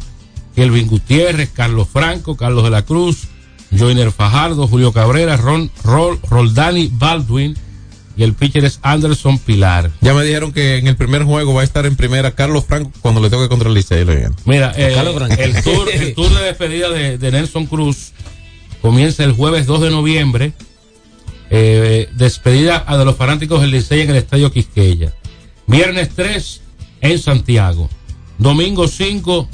Kelvin Gutiérrez, Carlos Franco, Carlos de la Cruz, Joiner Fajardo, Julio Cabrera, Ron, Rol, Roldani Baldwin y el pitcher es Anderson Pilar. Ya me dijeron que en el primer juego va a estar en primera Carlos Franco cuando le toque contra el Licey. Mira, eh, Carlos Franco. el, tour, el tour de despedida de, de Nelson Cruz comienza el jueves 2 de noviembre. Eh, despedida a de los fanáticos del Licey en el Estadio Quisqueya. Viernes 3 en Santiago. Domingo 5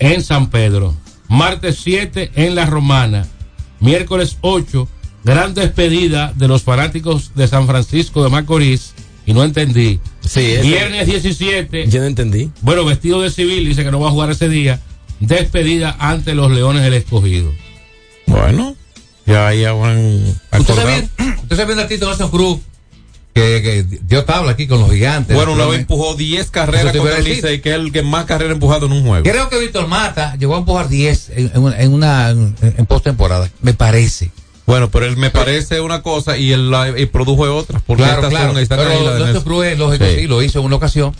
en San Pedro. Martes 7 en La Romana. Miércoles 8, gran despedida de los fanáticos de San Francisco de Macorís. Y no entendí. eso- Viernes 17. Yo no entendí. Bueno, vestido de civil, dice que no va a jugar ese día. Despedida ante los Leones del Escogido. Bueno, ya ya van a ¿Usted acordar. sabía, usted sabía de Tito Nelson Cruz que, que dio tabla aquí con los gigantes? Bueno, una vez Naturalmente. empujó 10 carreras contra a el. Licey, que es el que más carreras ha empujado en un juego. Creo que Víctor Mata llegó a empujar 10 en, en una, en, postemporada, me parece. Bueno, pero él me parece una cosa y él la- y produjo otra. Porque Claro, claro. están Pero la. Cruz lógico, Sí. sí. lo hizo en una ocasión.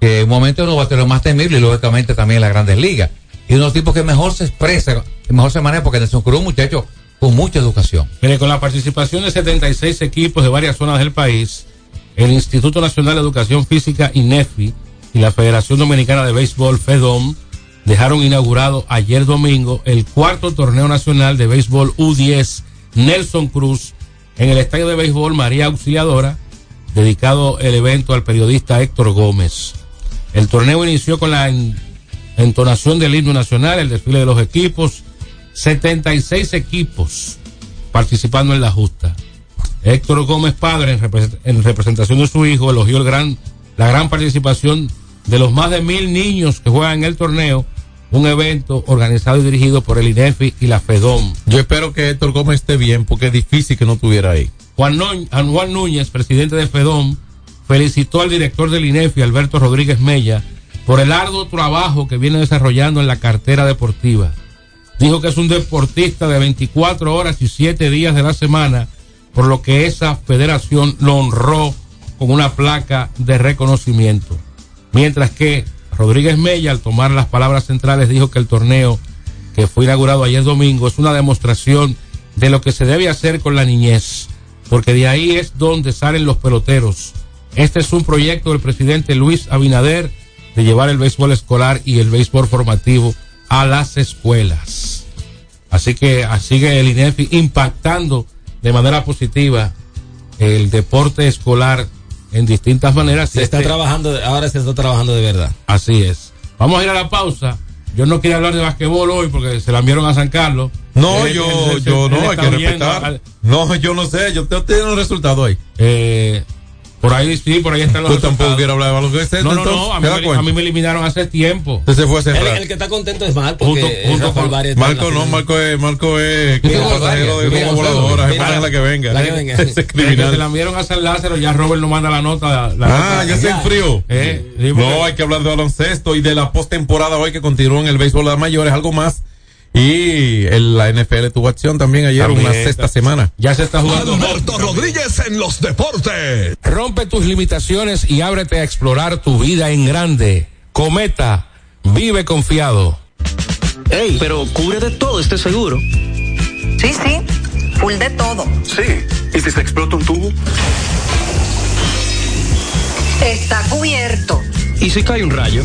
Que en un momento uno bateros más temible y lógicamente también en las grandes ligas. Y uno de los tipos que mejor se expresa, que mejor se maneja, porque Nelson Cruz muchacho con mucha educación. Mire, con la participación de 76 equipos de varias zonas del país, el Instituto Nacional de Educación Física, INEFI, y la Federación Dominicana de Béisbol, FEDOM, dejaron inaugurado ayer domingo el cuarto torneo nacional de béisbol U10 Nelson Cruz en el estadio de béisbol María Auxiliadora, dedicado el evento al periodista Héctor Gómez. El torneo inició con la en- entonación del himno nacional, el desfile de los equipos, 76 equipos participando en la justa. Héctor Gómez Padre, en, repre- en representación de su hijo, elogió el gran, la gran participación de los más de mil niños que juegan en el torneo, un evento organizado y dirigido por el INEFI y la FEDOM. Yo espero que Héctor Gómez esté bien, porque es difícil que no estuviera ahí. Juan Juan Núñez, presidente de FEDOM, felicitó al director del INEFI, Alberto Rodríguez Mella, por el arduo trabajo que viene desarrollando en la cartera deportiva. Dijo que es un deportista de 24 horas y 7 días de la semana, por lo que esa federación lo honró con una placa de reconocimiento. Mientras que Rodríguez Mella, al tomar las palabras centrales, dijo que el torneo que fue inaugurado ayer domingo es una demostración de lo que se debe hacer con la niñez, porque de ahí es donde salen los peloteros. Este es un proyecto del presidente Luis Abinader de llevar el béisbol escolar y el béisbol formativo a las escuelas. Así que sigue el INEFI impactando de manera positiva el deporte escolar en distintas maneras. Se está Este- trabajando, ahora se está trabajando de verdad. Así es. Vamos a ir a la pausa. Yo no quería hablar de basquetbol hoy porque se la enviaron a San Carlos. No, Él- yo, él- él- yo no, hay que respetar. al- No, yo no sé, yo te tengo un resultado ahí. Eh, por ahí sí, por ahí están los Tú tampoco quieres hablar de baloncesto. No, no, no, a ¿te mí, me, a mí me eliminaron hace tiempo. Entonces se fue a El, cerrar. el que está contento es Marco. Junto- junto con- la Marco no. Marco es, Marco es pasajero de como voladora, mira, es la que venga. la que venga. Ese Desde que se la criminal. enviaron a San Lázaro, ya Robert no manda la nota. la Ah, nota. ya se enfrió. Eh, sí, No, hay que hablar de baloncesto y de la postemporada hoy que continúa en el béisbol de las mayores, algo más. Y el- la NFL tuvo acción también ayer, También. una sexta semana. Ya se está jugando. Alberto Rodríguez en los deportes. Rompe tus limitaciones y ábrete a explorar tu vida en grande. Cometa, vive confiado. Ey, pero cubre de todo este seguro. Sí, sí, full de todo. Sí. ¿Y si se explota un tubo? Está cubierto. ¿Y si cae un rayo?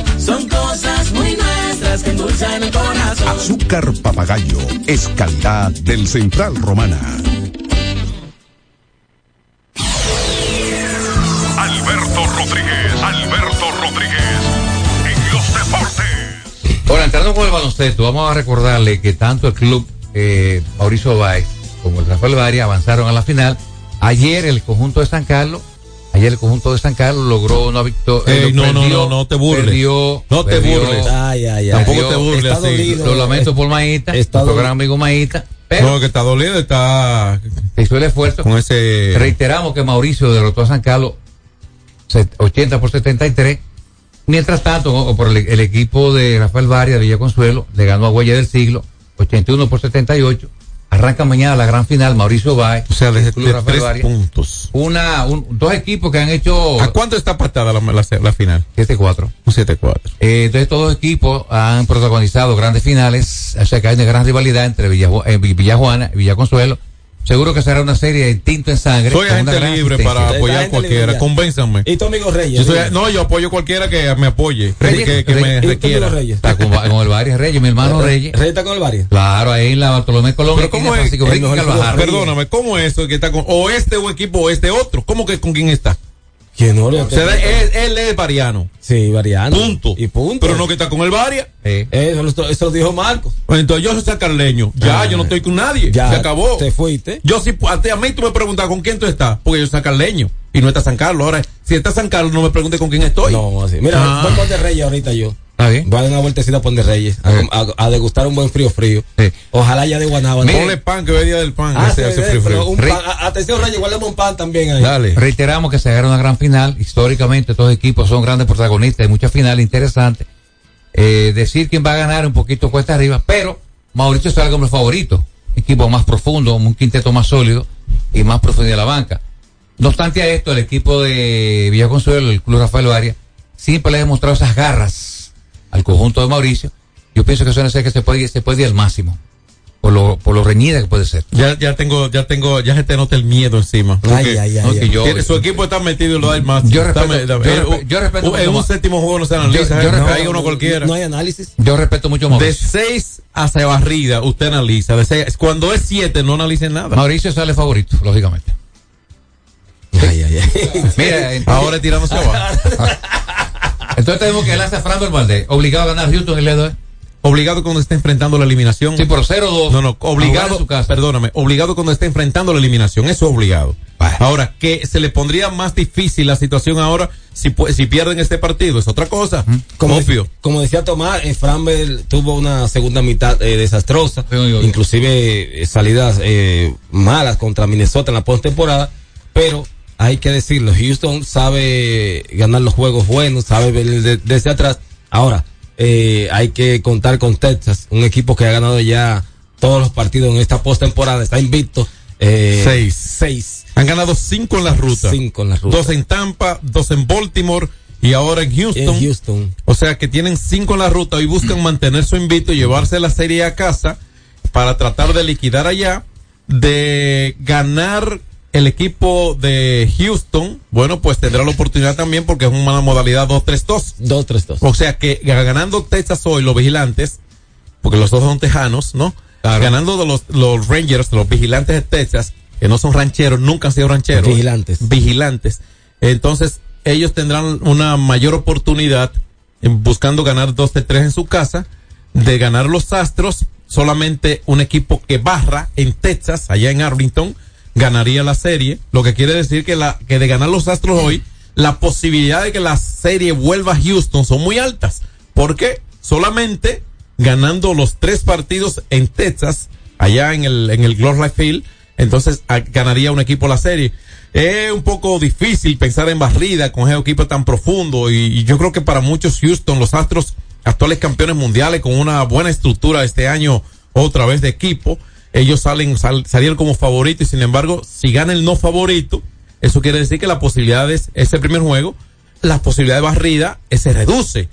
Son cosas muy nuestras que endulzan el corazón. Azúcar papagayo es calidad del Central Romana. Alberto Rodríguez, Alberto Rodríguez, en los deportes. Ahora, entrando con el baloncesto, vamos a recordarle que tanto el club eh, Mauricio Báez como el Rafael Varia avanzaron a la final. Ayer el conjunto de San Carlos, ayer el conjunto de San Carlos logró una victoria. Ey, no, no, no, no te burles. Perdió, No te perdió- burles. Ay, ay, ay. Tampoco te burles Está así. dolido. Lo lamento por Maíta, Está nuestro gran amigo Maíta, pero No, que está dolido, está se hizo el esfuerzo. con ese. Reiteramos que Mauricio derrotó a San Carlos set- 80 por 73. Mientras tanto, por el, el equipo de Rafael Varia de Villa Consuelo le ganó a Huella del Siglo 81 por 78. Arranca mañana la gran final Mauricio Báez. O sea, tres puntos. Una, un- dos equipos que han hecho ¿A cuánto está patada la, la, la final? 7-4. Un 7-4. Eh, entonces todos los equipos han protagonizado grandes finales, o sea que hay una gran rivalidad entre Villa, eh, Villajuana y Villa Consuelo. Seguro que será una serie de tinto en sangre. Soy agente libre para apoyar cualquiera. Convénzanme. ¿Y tu amigo Reyes? Yo soy- no, yo apoyo cualquiera que me apoye, Reyes, que, que me Reyes, ¿y tu requiera. amigo Reyes? Está con, con el Varias Reyes, mi hermano Reyes. ¿Reyes está con el Varias? Claro, ahí en la Bartolomé Colón. Pero cómo es, Francisco el perdóname, ¿cómo es eso que está con o este o equipo o este otro? ¿Cómo que con quién está? Que no O sea, él, él es variano. Sí, variano. Punto. Y punto. Pero no que está con el Varia. Eso, lo- eso lo dijo Marcos. Pues entonces yo soy sacarleño. Ya, Ah. yo no estoy con nadie. Ya, Se acabó. te fuiste. Yo sí, ti- a mí tú me preguntas con quién tú estás. Porque yo soy sacarleño. Y no está San Carlos. Ahora, si está San Carlos, no me preguntes con quién estoy. No, así. Mira, Ah. voy a Ponte Reyes ahorita yo. Está bien. Voy a dar una vueltecita a Ponte Reyes. A, a- a degustar un buen frío frío. Ojalá ya de Guanábana. Ponle pan, que hoy día del pan. Ah, sí, hace eh, frío, frío. un pan- a- atención, Reyes, guardemos un pan también ahí. Reiteramos que se hará una gran final. Históricamente, estos equipos son grandes protagonistas. Hay muchas finales interesantes. Eh, decir quién va a ganar un poquito cuesta arriba, pero Mauricio sale como el favorito. Equipo más profundo, un quinteto más sólido y más profundidad de la banca. No obstante a esto, el equipo de Villaconsuelo, el Club Rafael Varia, siempre le ha demostrado esas garras al conjunto de Mauricio. Yo pienso que suele ser que se puede, se puede ir al máximo. Por lo, por lo reñida que puede ser. Ya, ya tengo, ya tengo, ya se te nota el miedo encima. Ay, ay, ay. Yo- su equipo está metido en lo del más. Yo respeto- yo eh, respe- yo respeto En mucho un más. séptimo juego no se analiza. Yo- yo eh, respeto- uno cualquiera. No hay análisis. Yo respeto mucho a De. 6 hacia barrida, usted analiza. De seis, cuando es 7, no analice nada. Mauricio sale favorito, lógicamente. Ay, ay, ay. Mira, entonces, Ahora es tirándose abajo. entonces tenemos que lanzar Fran Valdés, obligado a ganar Houston el dedo, ¿eh? Obligado cuando esté enfrentando la eliminación. Sí, por 0-2. No, no, A obligado, en su casa. perdóname, obligado cuando esté enfrentando la eliminación, eso es obligado. Ahora, que se le pondría más difícil la situación ahora si, si pierden este partido, es otra cosa. Como, Obvio. como decía Tomás, eh, Framber tuvo una segunda mitad eh, desastrosa, inclusive eh, salidas malas contra Minnesota en la postemporada, pero hay que decirlo, Houston sabe ganar los juegos buenos, sabe ver de- desde atrás. Ahora, eh, hay que contar con Texas, un equipo que ha ganado ya todos los partidos en esta postemporada, está invicto. Eh, Seis. Seis. Han ganado cinco en la ruta. Cinco en la ruta. Dos en Tampa, dos en Baltimore y ahora en Houston. En Houston. O sea que tienen cinco en la ruta y buscan mantener su invito llevarse la serie a casa para tratar de liquidar allá, de ganar el equipo de Houston. Bueno, pues tendrá la oportunidad también porque es una modalidad 2-3-2. 2-3-2. O sea que ganando Texas hoy los vigilantes, porque los dos son tejanos, ¿no? Ganando de los, los Rangers, los vigilantes de Texas, que no son rancheros, nunca han sido rancheros. Vigilantes. Vigilantes. Entonces, ellos tendrán una mayor oportunidad en buscando ganar 2 de 3 en su casa, de ganar los Astros, solamente un equipo que barra en Texas, allá en Arlington, ganaría la serie, lo que quiere decir que la que de ganar los Astros hoy, la posibilidad de que la serie vuelva a Houston son muy altas, porque solamente ganando los tres partidos en Texas, allá en el en el Life Field, entonces a- ganaría un equipo la serie. Es un poco difícil pensar en barrida con ese equipo tan profundo y yo creo que para muchos Houston, los Astros, actuales campeones mundiales con una buena estructura este año otra vez de equipo, ellos salen sal- salieron como favoritos y sin embargo, si gana el no favorito, eso quiere decir que la posibilidad de ese primer juego, la posibilidad de barrida eh, se reduce.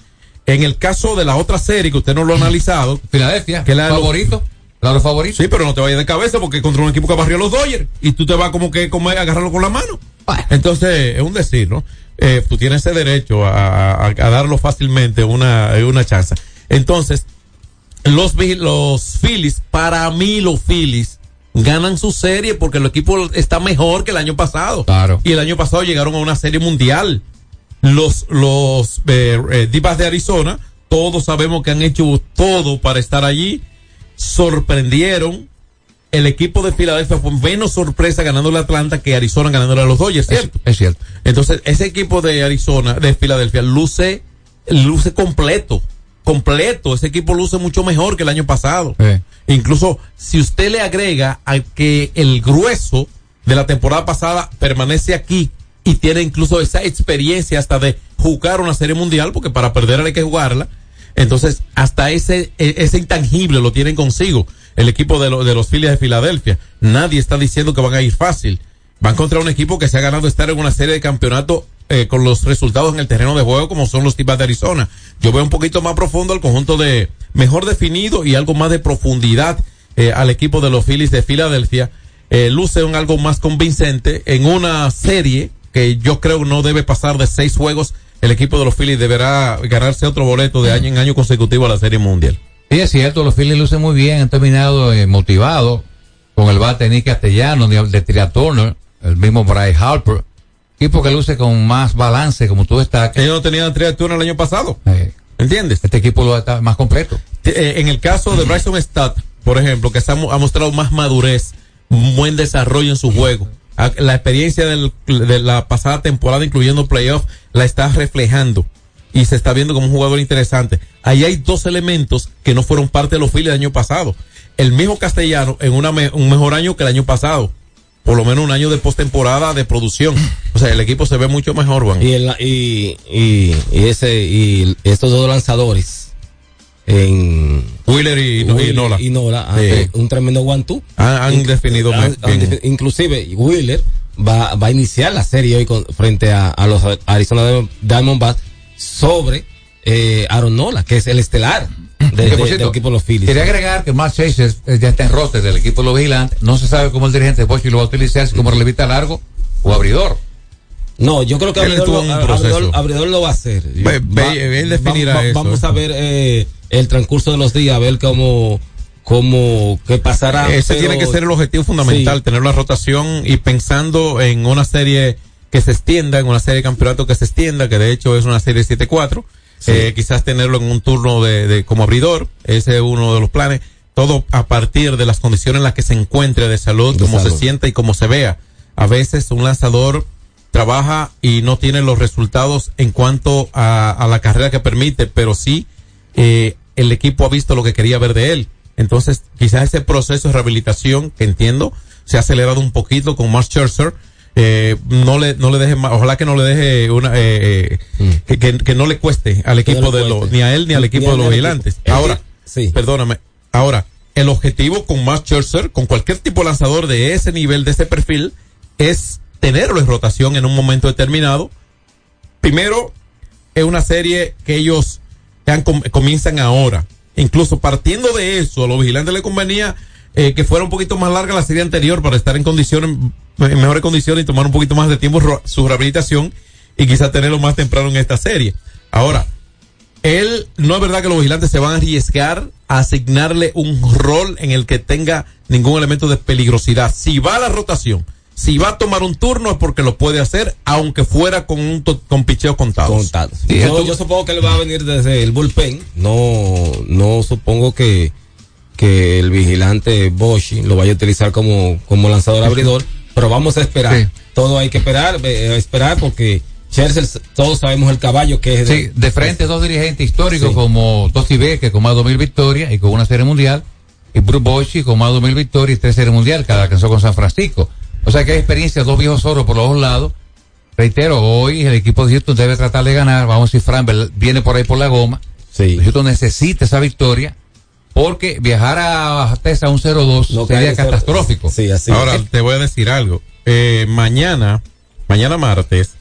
En el caso de la otra serie que usted no lo ha analizado, Filadelfia, que la favorito, claro favorito. Sí, pero no te vayas de cabeza porque contra un equipo que barrió los Dodgers y tú te vas como que como agarrarlo con la mano. Entonces, es un decir, ¿no? Eh, tú tienes ese derecho a, a- a darlo fácilmente una, una chance. Entonces, los, los Phillies, para mí los Phillies ganan su serie porque el equipo está mejor que el año pasado. Claro. Y el año pasado llegaron a una serie mundial. Los, los eh, eh, Divas de Arizona, todos sabemos que han hecho todo para estar allí. Sorprendieron. El equipo de Filadelfia fue menos sorpresa ganándole a Atlanta que Arizona ganándole a los Dodgers, ¿cierto? Es cierto. Entonces, ese equipo de Arizona, de Filadelfia, luce, luce completo. Completo. Ese equipo luce mucho mejor que el año pasado. Incluso, si usted le agrega a que el grueso de la temporada pasada permanece aquí y tiene incluso esa experiencia hasta de jugar una serie mundial, porque para perder hay que jugarla. Entonces, hasta ese, e- ese intangible lo tienen consigo el equipo de, lo- de los Phillies de Filadelfia. Nadie está diciendo que van a ir fácil. Van contra un equipo que se ha ganado estar en una serie de campeonatos eh, con los resultados en el terreno de juego como son los Tibas de Arizona. Yo veo un poquito más profundo el conjunto de mejor definido y algo más de profundidad eh, al equipo de los Phillies de Filadelfia. eh, luce un algo más convincente en una serie que yo creo no debe pasar de seis juegos. El equipo de los Phillies deberá ganarse otro boleto de año en año consecutivo a la Serie Mundial. Sí, es cierto, los Phillies lucen muy bien, han terminado eh, motivados con el bate Nick Castellano, de, de el mismo Bryce Harper, equipo que luce con más balance, como tú estás. Ellos no tenían Tria Turner el año pasado. ¿Entiendes? Este equipo lo está más completo. Eh, en el caso de Bryson Stott, por ejemplo, que ha, mo- ha mostrado más madurez, un buen desarrollo en su juego. La experiencia del- de la pasada temporada, incluyendo playoff, la está reflejando y se está viendo como un jugador interesante. Ahí hay dos elementos que no fueron parte de los Phillies del año pasado. El mismo Castellano en una me- un mejor año que el año pasado. Por lo menos un año de postemporada de producción. O sea, el equipo se ve mucho mejor, Juan. Y, el- y, y, y ese, y estos dos lanzadores en Wheeler y, y Nola. y Nola, Sí. un tremendo one two. Han, definido Han- bien. inclusive Wheeler va, va a iniciar la serie hoy con, frente a, a los Arizona Diamondbacks sobre eh, Aaron Nola, que es el estelar de- Que, de- cierto, del equipo de los Phillies. Quería agregar que Mark Chase ya está en roster del equipo de los vigilantes. No se sabe cómo el dirigente Bochi lo va a utilizar, si como relevista largo o abridor. No, yo creo que Abridor, lo, Abridor-. Abridor va a hacer. Ve- ve- Va- él definirá va- va- eso, Vamos a ver eh, el transcurso de los días, a ver cómo, cómo, qué pasará. Ese pero- tiene que ser el objetivo fundamental, Sí. tener una rotación y pensando en una serie que se extienda, en una serie de campeonato que se extienda, que de hecho es una serie 7-4, eh, quizás tenerlo en un turno de, de como abridor, ese es uno de los planes, todo a partir de las condiciones en las que se encuentre de salud, De como se sienta y como se vea. A veces un lanzador trabaja y no tiene los resultados en cuanto a, a la carrera que permite, pero sí eh, el equipo ha visto lo que quería ver de él. Entonces, quizás ese proceso de rehabilitación, que entiendo, se ha acelerado un poquito con Mark Scherzer. Eh, no le no le deje ma- ojalá que no le deje una eh, eh, que, que, no le cueste al no equipo de los ni a él ni al equipo ni de los vigilantes ahora sí. perdóname ahora el objetivo con Max Scherzer con cualquier tipo de lanzador de ese nivel de ese perfil es tenerlo en rotación en un momento determinado primero es una serie que ellos comienzan ahora. Incluso partiendo de eso, a los vigilantes les convenía eh, que fuera un poquito más larga la serie anterior para estar en condiciones, en mejores condiciones y tomar un poquito más de tiempo su rehabilitación y quizás tenerlo más temprano en esta serie. Ahora, él, no es verdad que los vigilantes se van a arriesgar a asignarle un rol en el que tenga ningún elemento de peligrosidad. Si va a la rotación, si va a tomar un turno es porque lo puede hacer, aunque fuera con un to- con picheos contados. Contados. yo, yo supongo que él va a venir desde el bullpen. No, no supongo que, que el vigilante Boshi lo vaya a utilizar como, como lanzador abridor, pero vamos a esperar. Sí. Todo hay que esperar, eh, esperar porque Chelsea, todos sabemos el caballo que es. Sí, de frente dos dirigentes históricos Sí. como Tosi que con más de 2000 victorias y con una serie mundial, y Bruce Bochy con más de 2000 victorias y tres series mundial, que la alcanzó con San Francisco. O sea que hay experiencia, dos viejos oros por los dos lados. Reitero, hoy el equipo de Houston debe tratar de ganar. Vamos a ver si Fran viene por ahí por la goma. Houston necesita esa victoria porque viajar a Texas a un 0-2 No sería catastrófico. Sí, así Ahora es. te voy a decir algo. Eh, mañana, mañana martes,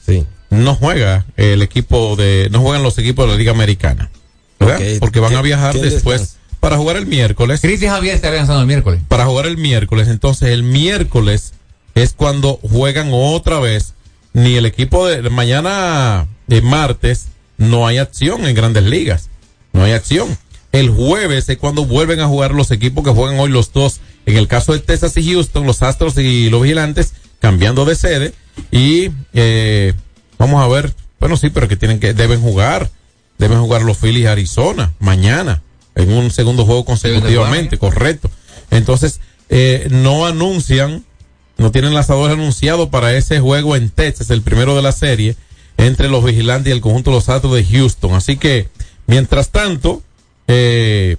no juega el equipo de, no juegan los equipos de la Liga Americana. ¿verdad? Ok. Porque van a ¿Quién- viajar después para jugar el miércoles. Cristian Javier estaría lanzando el miércoles. Para jugar el miércoles. Entonces el miércoles es cuando juegan otra vez. Ni el equipo de mañana de martes no hay acción en grandes ligas. No hay acción. El jueves es cuando vuelven a jugar los equipos que juegan hoy los dos. En el caso de Texas y Houston, los Astros y los Vigilantes cambiando de sede. Y eh, vamos a ver. Bueno, sí, pero que tienen que deben jugar. Deben jugar los Phillies y Arizona mañana en un segundo juego consecutivamente, correcto. Entonces, eh, no anuncian, no tienen lanzadores anunciados para ese juego en Texas, el primero de la serie, entre los vigilantes y el conjunto de los Astros de Houston. Así que, mientras tanto, eh,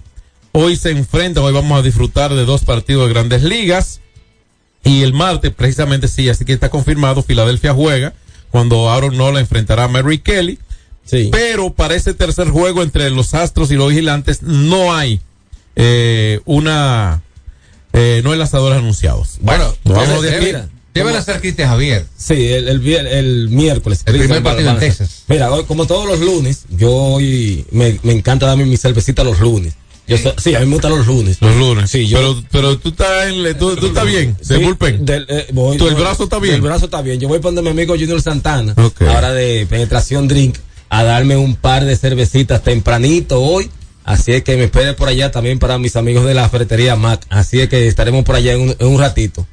hoy se enfrentan, hoy vamos a disfrutar de dos partidos de grandes ligas. Y el martes, precisamente sí, así que está confirmado, Filadelfia juega cuando Aaron Nola enfrentará a Mary Kelly. Pero para ese tercer juego entre los Astros y los Vigilantes no hay eh, una eh, no hay lanzadores anunciados. Bueno, Nos vamos debe- de deben hacer Cristian Javier. Sí, el, el, miércoles. El primer Van- partido van en a. Texas. Mira, hoy, como todos los lunes, yo hoy me, me encanta darme mi cervecita los lunes. Yo so- sí, a mí me gustan los lunes. Los lunes. Sí, yo- Pero, pero tú estás, en, tú, tú estás bien. De Sí, bullpen. del, eh, voy- ¿Tú el brazo está bien? El brazo está bien. Yo voy a poner a mi amigo Junior Santana, ahora de penetración drink, a darme un par de cervecitas tempranito hoy. Así es que me espere por allá también para mis amigos de la ferretería Mac. Así es que estaremos por allá en un, en un ratito.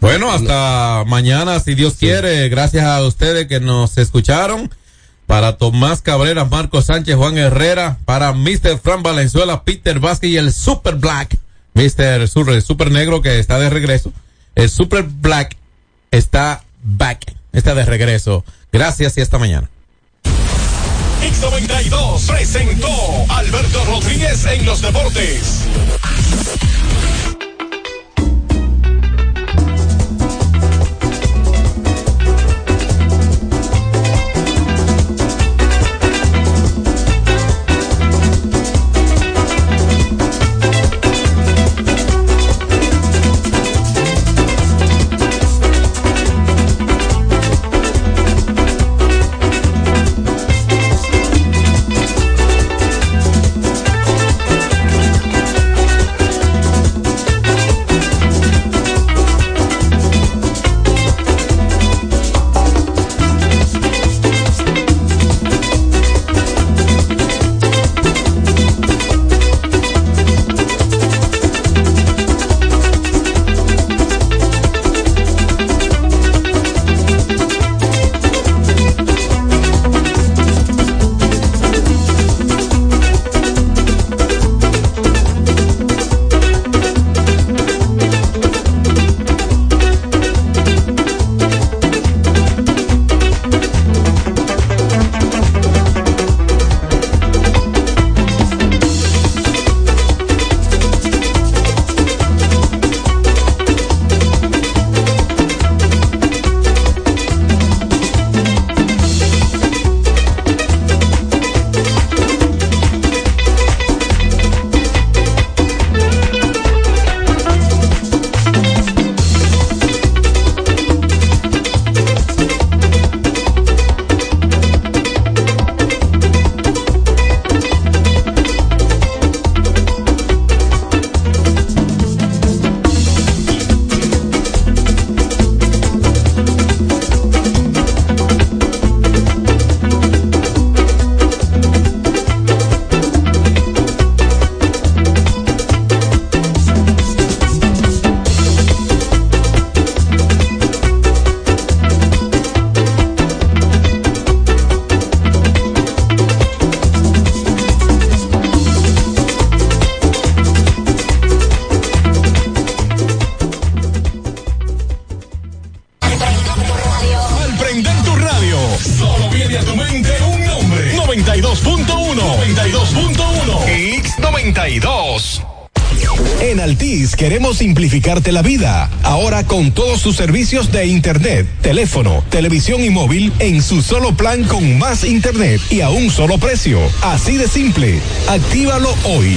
Bueno, hasta mañana, si Dios quiere. Gracias a ustedes que nos escucharon. Para Tomás Cabrera, Marco Sánchez, Juan Herrera. Para Mr. Fran Valenzuela, Peter Vázquez y el Super Black. Mr. Sur, el Super Negro que está de regreso. El Super Black está back. Está de regreso. Gracias y hasta mañana. X92 presentó Alberto Rodríguez en los deportes. La vida. Ahora con todos sus servicios de internet, teléfono, televisión y móvil en su solo plan con más internet y a un solo precio. Así de simple. Actívalo hoy.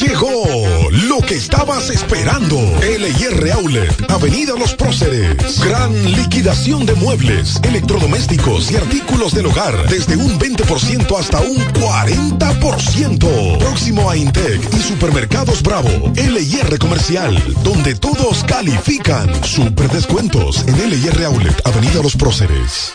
Llegó lo que estabas esperando. LIR Outlet, Avenida Los Próceres. Gran liquidación de muebles, electrodomésticos y artículos del hogar. Desde un 20% hasta un 40%. Próximo a Intec y Supermercados Bravo. LIR Comercial, donde todos califican. Super descuentos en LIR Outlet, Avenida Los Próceres.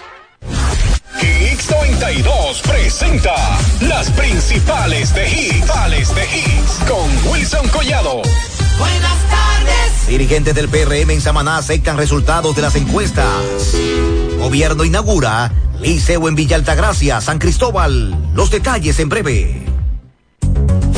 X92 presenta las principales de hits. Principales de hits con Wilson Collado. Buenas tardes. Dirigentes del PRM en Samaná aceptan resultados de las encuestas. Gobierno inaugura Liceo en Villa Altagracia, San Cristóbal. Los detalles en breve.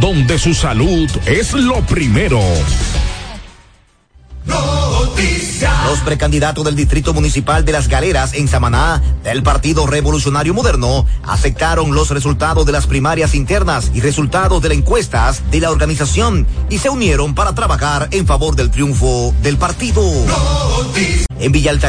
donde su salud es lo primero. Los precandidatos del Distrito Municipal de Las Galeras en Samaná del Partido Revolucionario Moderno aceptaron los resultados de las primarias internas y resultados de las encuestas de la organización y se unieron para trabajar en favor del triunfo del partido. En Villa Altagracia